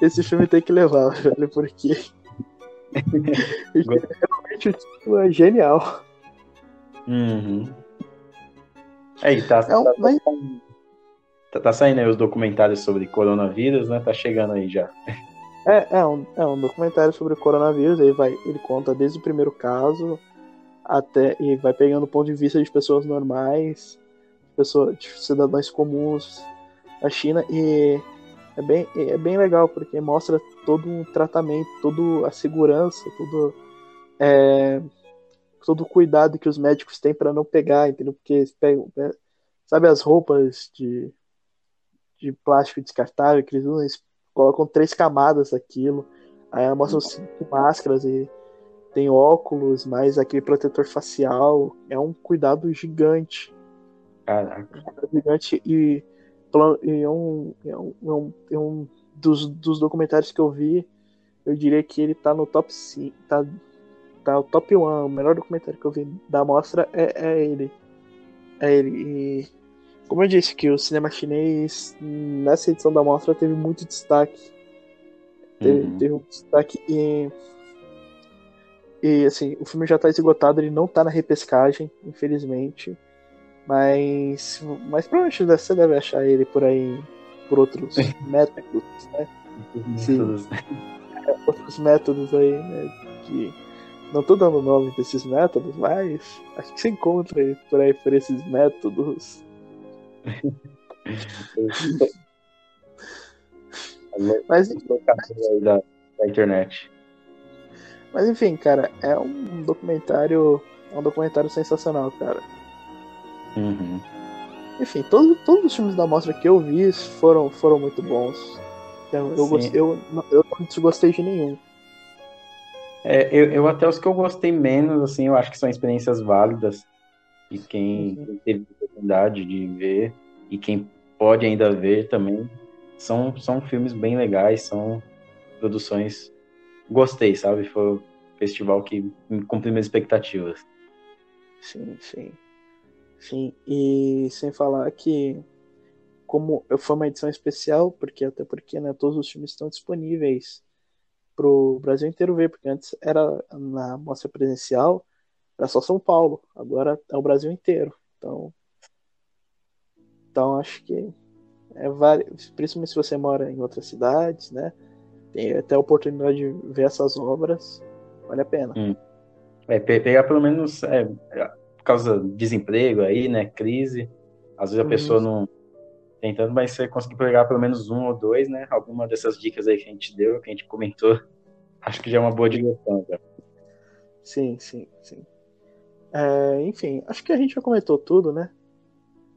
esse filme tem que levar, *laughs* velho, porque *laughs* realmente o título é genial. Uhum. Aí, tá, é um, tá, mas... tá, tá, saindo aí os documentários sobre coronavírus, né? Tá chegando aí já. É, é um, é um documentário sobre coronavírus, aí vai, ele conta desde o primeiro caso até e vai pegando o ponto de vista de pessoas normais, pessoas, de cidadãos comuns da China e é bem, é bem legal porque mostra todo um tratamento, toda a segurança, todo é, todo o cuidado que os médicos têm para não pegar, entendeu? Porque eles pegam, né? sabe as roupas de, de plástico descartável que eles usam, eles colocam três camadas daquilo, aí mostram cinco máscaras e tem óculos, mais aquele protetor facial, é um cuidado gigante. Caraca. Um gigante e, e é, um, é, um, é, um, é um dos, dos documentários que eu vi, eu diria que ele tá no top 5, tá tá o top 1, o melhor documentário que eu vi da mostra é, é ele. É ele. E, como eu disse, que o cinema chinês nessa edição da mostra teve muito destaque. Teve, uhum. teve um destaque e. E assim, o filme já tá esgotado, ele não tá na repescagem, infelizmente. Mas. Mas provavelmente você deve achar ele por aí por outros *laughs* métodos, né? Métodos. É, outros métodos aí, né? Que não tô dando o nome desses métodos, mas acho que você encontra por aí por esses métodos. *laughs* mas, da, da internet. Mas enfim, cara, é um documentário. É um documentário sensacional, cara. Uhum. Enfim, todo, todos os filmes da mostra que eu vi foram, foram muito bons. Eu, eu, gostei, eu, eu não desgostei de nenhum. É, eu, eu, até os que eu gostei menos, assim, eu acho que são experiências válidas. E quem, uhum. teve oportunidade de ver, e quem pode ainda ver também, são, são filmes bem legais, são produções. Gostei, sabe? Foi um festival que cumpriu minhas expectativas. Sim, sim. Sim, e sem falar que como foi uma edição especial, porque até porque né, todos os filmes estão disponíveis pro Brasil inteiro ver, porque antes era na mostra presencial, era só São Paulo, agora é o Brasil inteiro. Então, então acho que é vários, principalmente se você mora em outras cidades, né? Tem até a oportunidade de ver essas obras, vale a pena. Hum. É, pegar pelo menos é, por causa do desemprego aí, né? Crise. Às vezes a uhum. pessoa não tentando, mas você conseguir pegar pelo menos um ou dois, né? Alguma dessas dicas aí que a gente deu, que a gente comentou, *laughs* acho que já é uma boa direção. Já. Sim, sim, sim. É, enfim, acho que a gente já comentou tudo, né?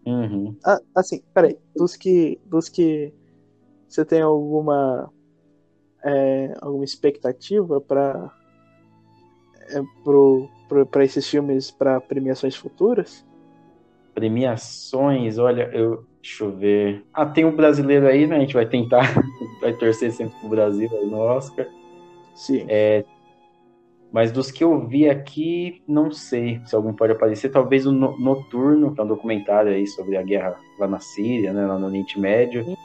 Uhum. Ah, assim, peraí, dos que, dos que você tem alguma é, alguma expectativa para é, para esses filmes para premiações futuras? Premiações, olha, eu Deixa eu ver. Ah, tem um brasileiro aí, né? A gente vai tentar, *laughs* vai torcer sempre pro Brasil aí no Oscar. Sim. É, mas dos que eu vi aqui, não sei se algum pode aparecer. Talvez o Noturno, que é um documentário aí sobre a guerra lá na Síria, né? Lá no Oriente Médio.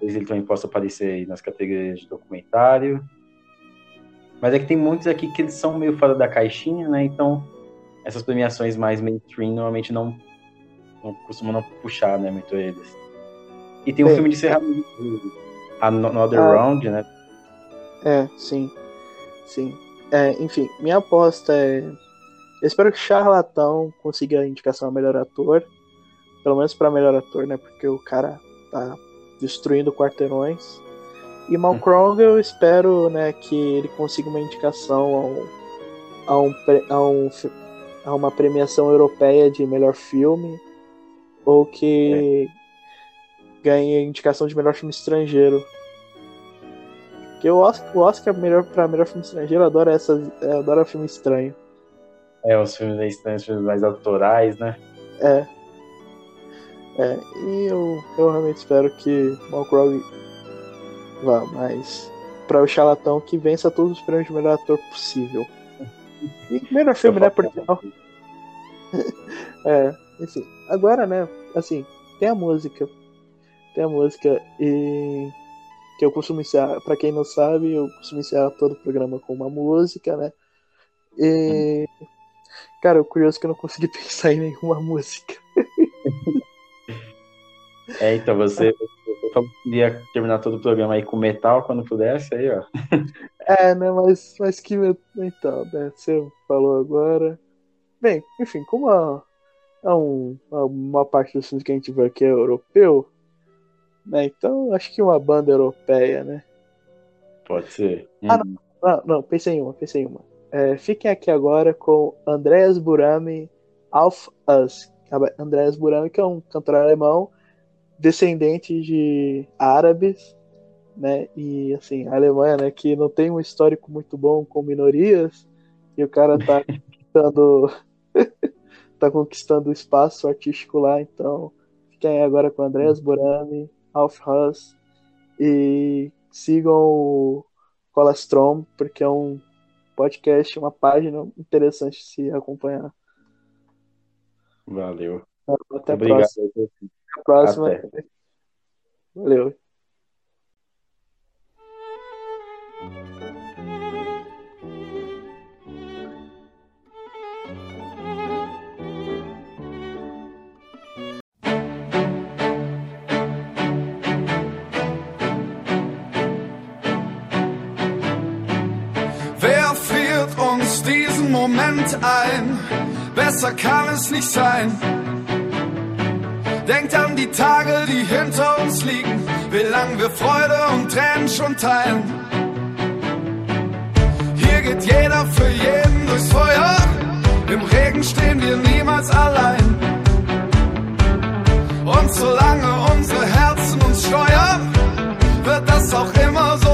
Talvez ele também possa aparecer aí nas categorias de documentário. Mas é que tem muitos aqui que eles são meio fora da caixinha, né? Então, essas premiações mais mainstream normalmente não não costumam não puxar, né, muito eles. E tem um Bem, filme de encerramento, Another ah, Round, né? É, sim. Sim. É, enfim, minha aposta é. Eu espero que Charlatão consiga a indicação a melhor ator. Pelo menos para melhor ator, né? Porque o cara tá destruindo quarteirões. E Malcrong hum. eu espero né, que ele consiga uma indicação a, um, a, um, a, um, a uma premiação europeia de melhor filme ou que é. ganhe a indicação de melhor filme estrangeiro. Porque o Oscar, o Oscar melhor, pra melhor filme estrangeiro adora essa, adora filme estranho. É, os filmes estranhos, filmes mais autorais, né? É. É, e eu, eu realmente espero que Malcrog vá, mas para o charlatão que vença todos os prêmios de melhor ator possível. E melhor filme, né? Porque *laughs* não. é, enfim. Agora, né? Assim, tem a música. Tem a música e. Que eu costumo encerrar, pra quem não sabe, eu costumo encerrar todo o programa com uma música, né? E. Cara, o curioso é que eu não consegui *laughs* pensar em nenhuma música. É, então você, você podia terminar todo o programa aí com metal quando pudesse, aí, ó. É, né, mas, mas que metal, né? Você falou agora. Bem, enfim, como a, a um, a uma parte filmes que a gente vê aqui é europeu, né? Então acho que uma banda europeia, né? Pode ser. Ah, não, não, não pensei em uma, pensei em uma. É, fiquem aqui agora com Andreas Burami, Auf Us. Andreas Burami, que é um cantor alemão descendente de árabes, né? E assim, a Alemanha, né, que não tem um histórico muito bom com minorias, e o cara tá *laughs* conquistando *laughs* tá conquistando espaço artístico lá, então fiquem agora com Andreas Burani, Alf Haas e sigam o Colastrom, porque é um podcast, uma página interessante se acompanhar. Valeu. Até a Obrigado. próxima. Até a próxima. Até. Valeu. Wer uns diesen Moment ein? Besser kann es nicht sein. Denkt an die Tage, die hinter uns liegen, wie lang wir Freude und Tränen schon teilen. Hier geht jeder für jeden durchs Feuer, im Regen stehen wir niemals allein. Und solange unsere Herzen uns steuern, wird das auch immer so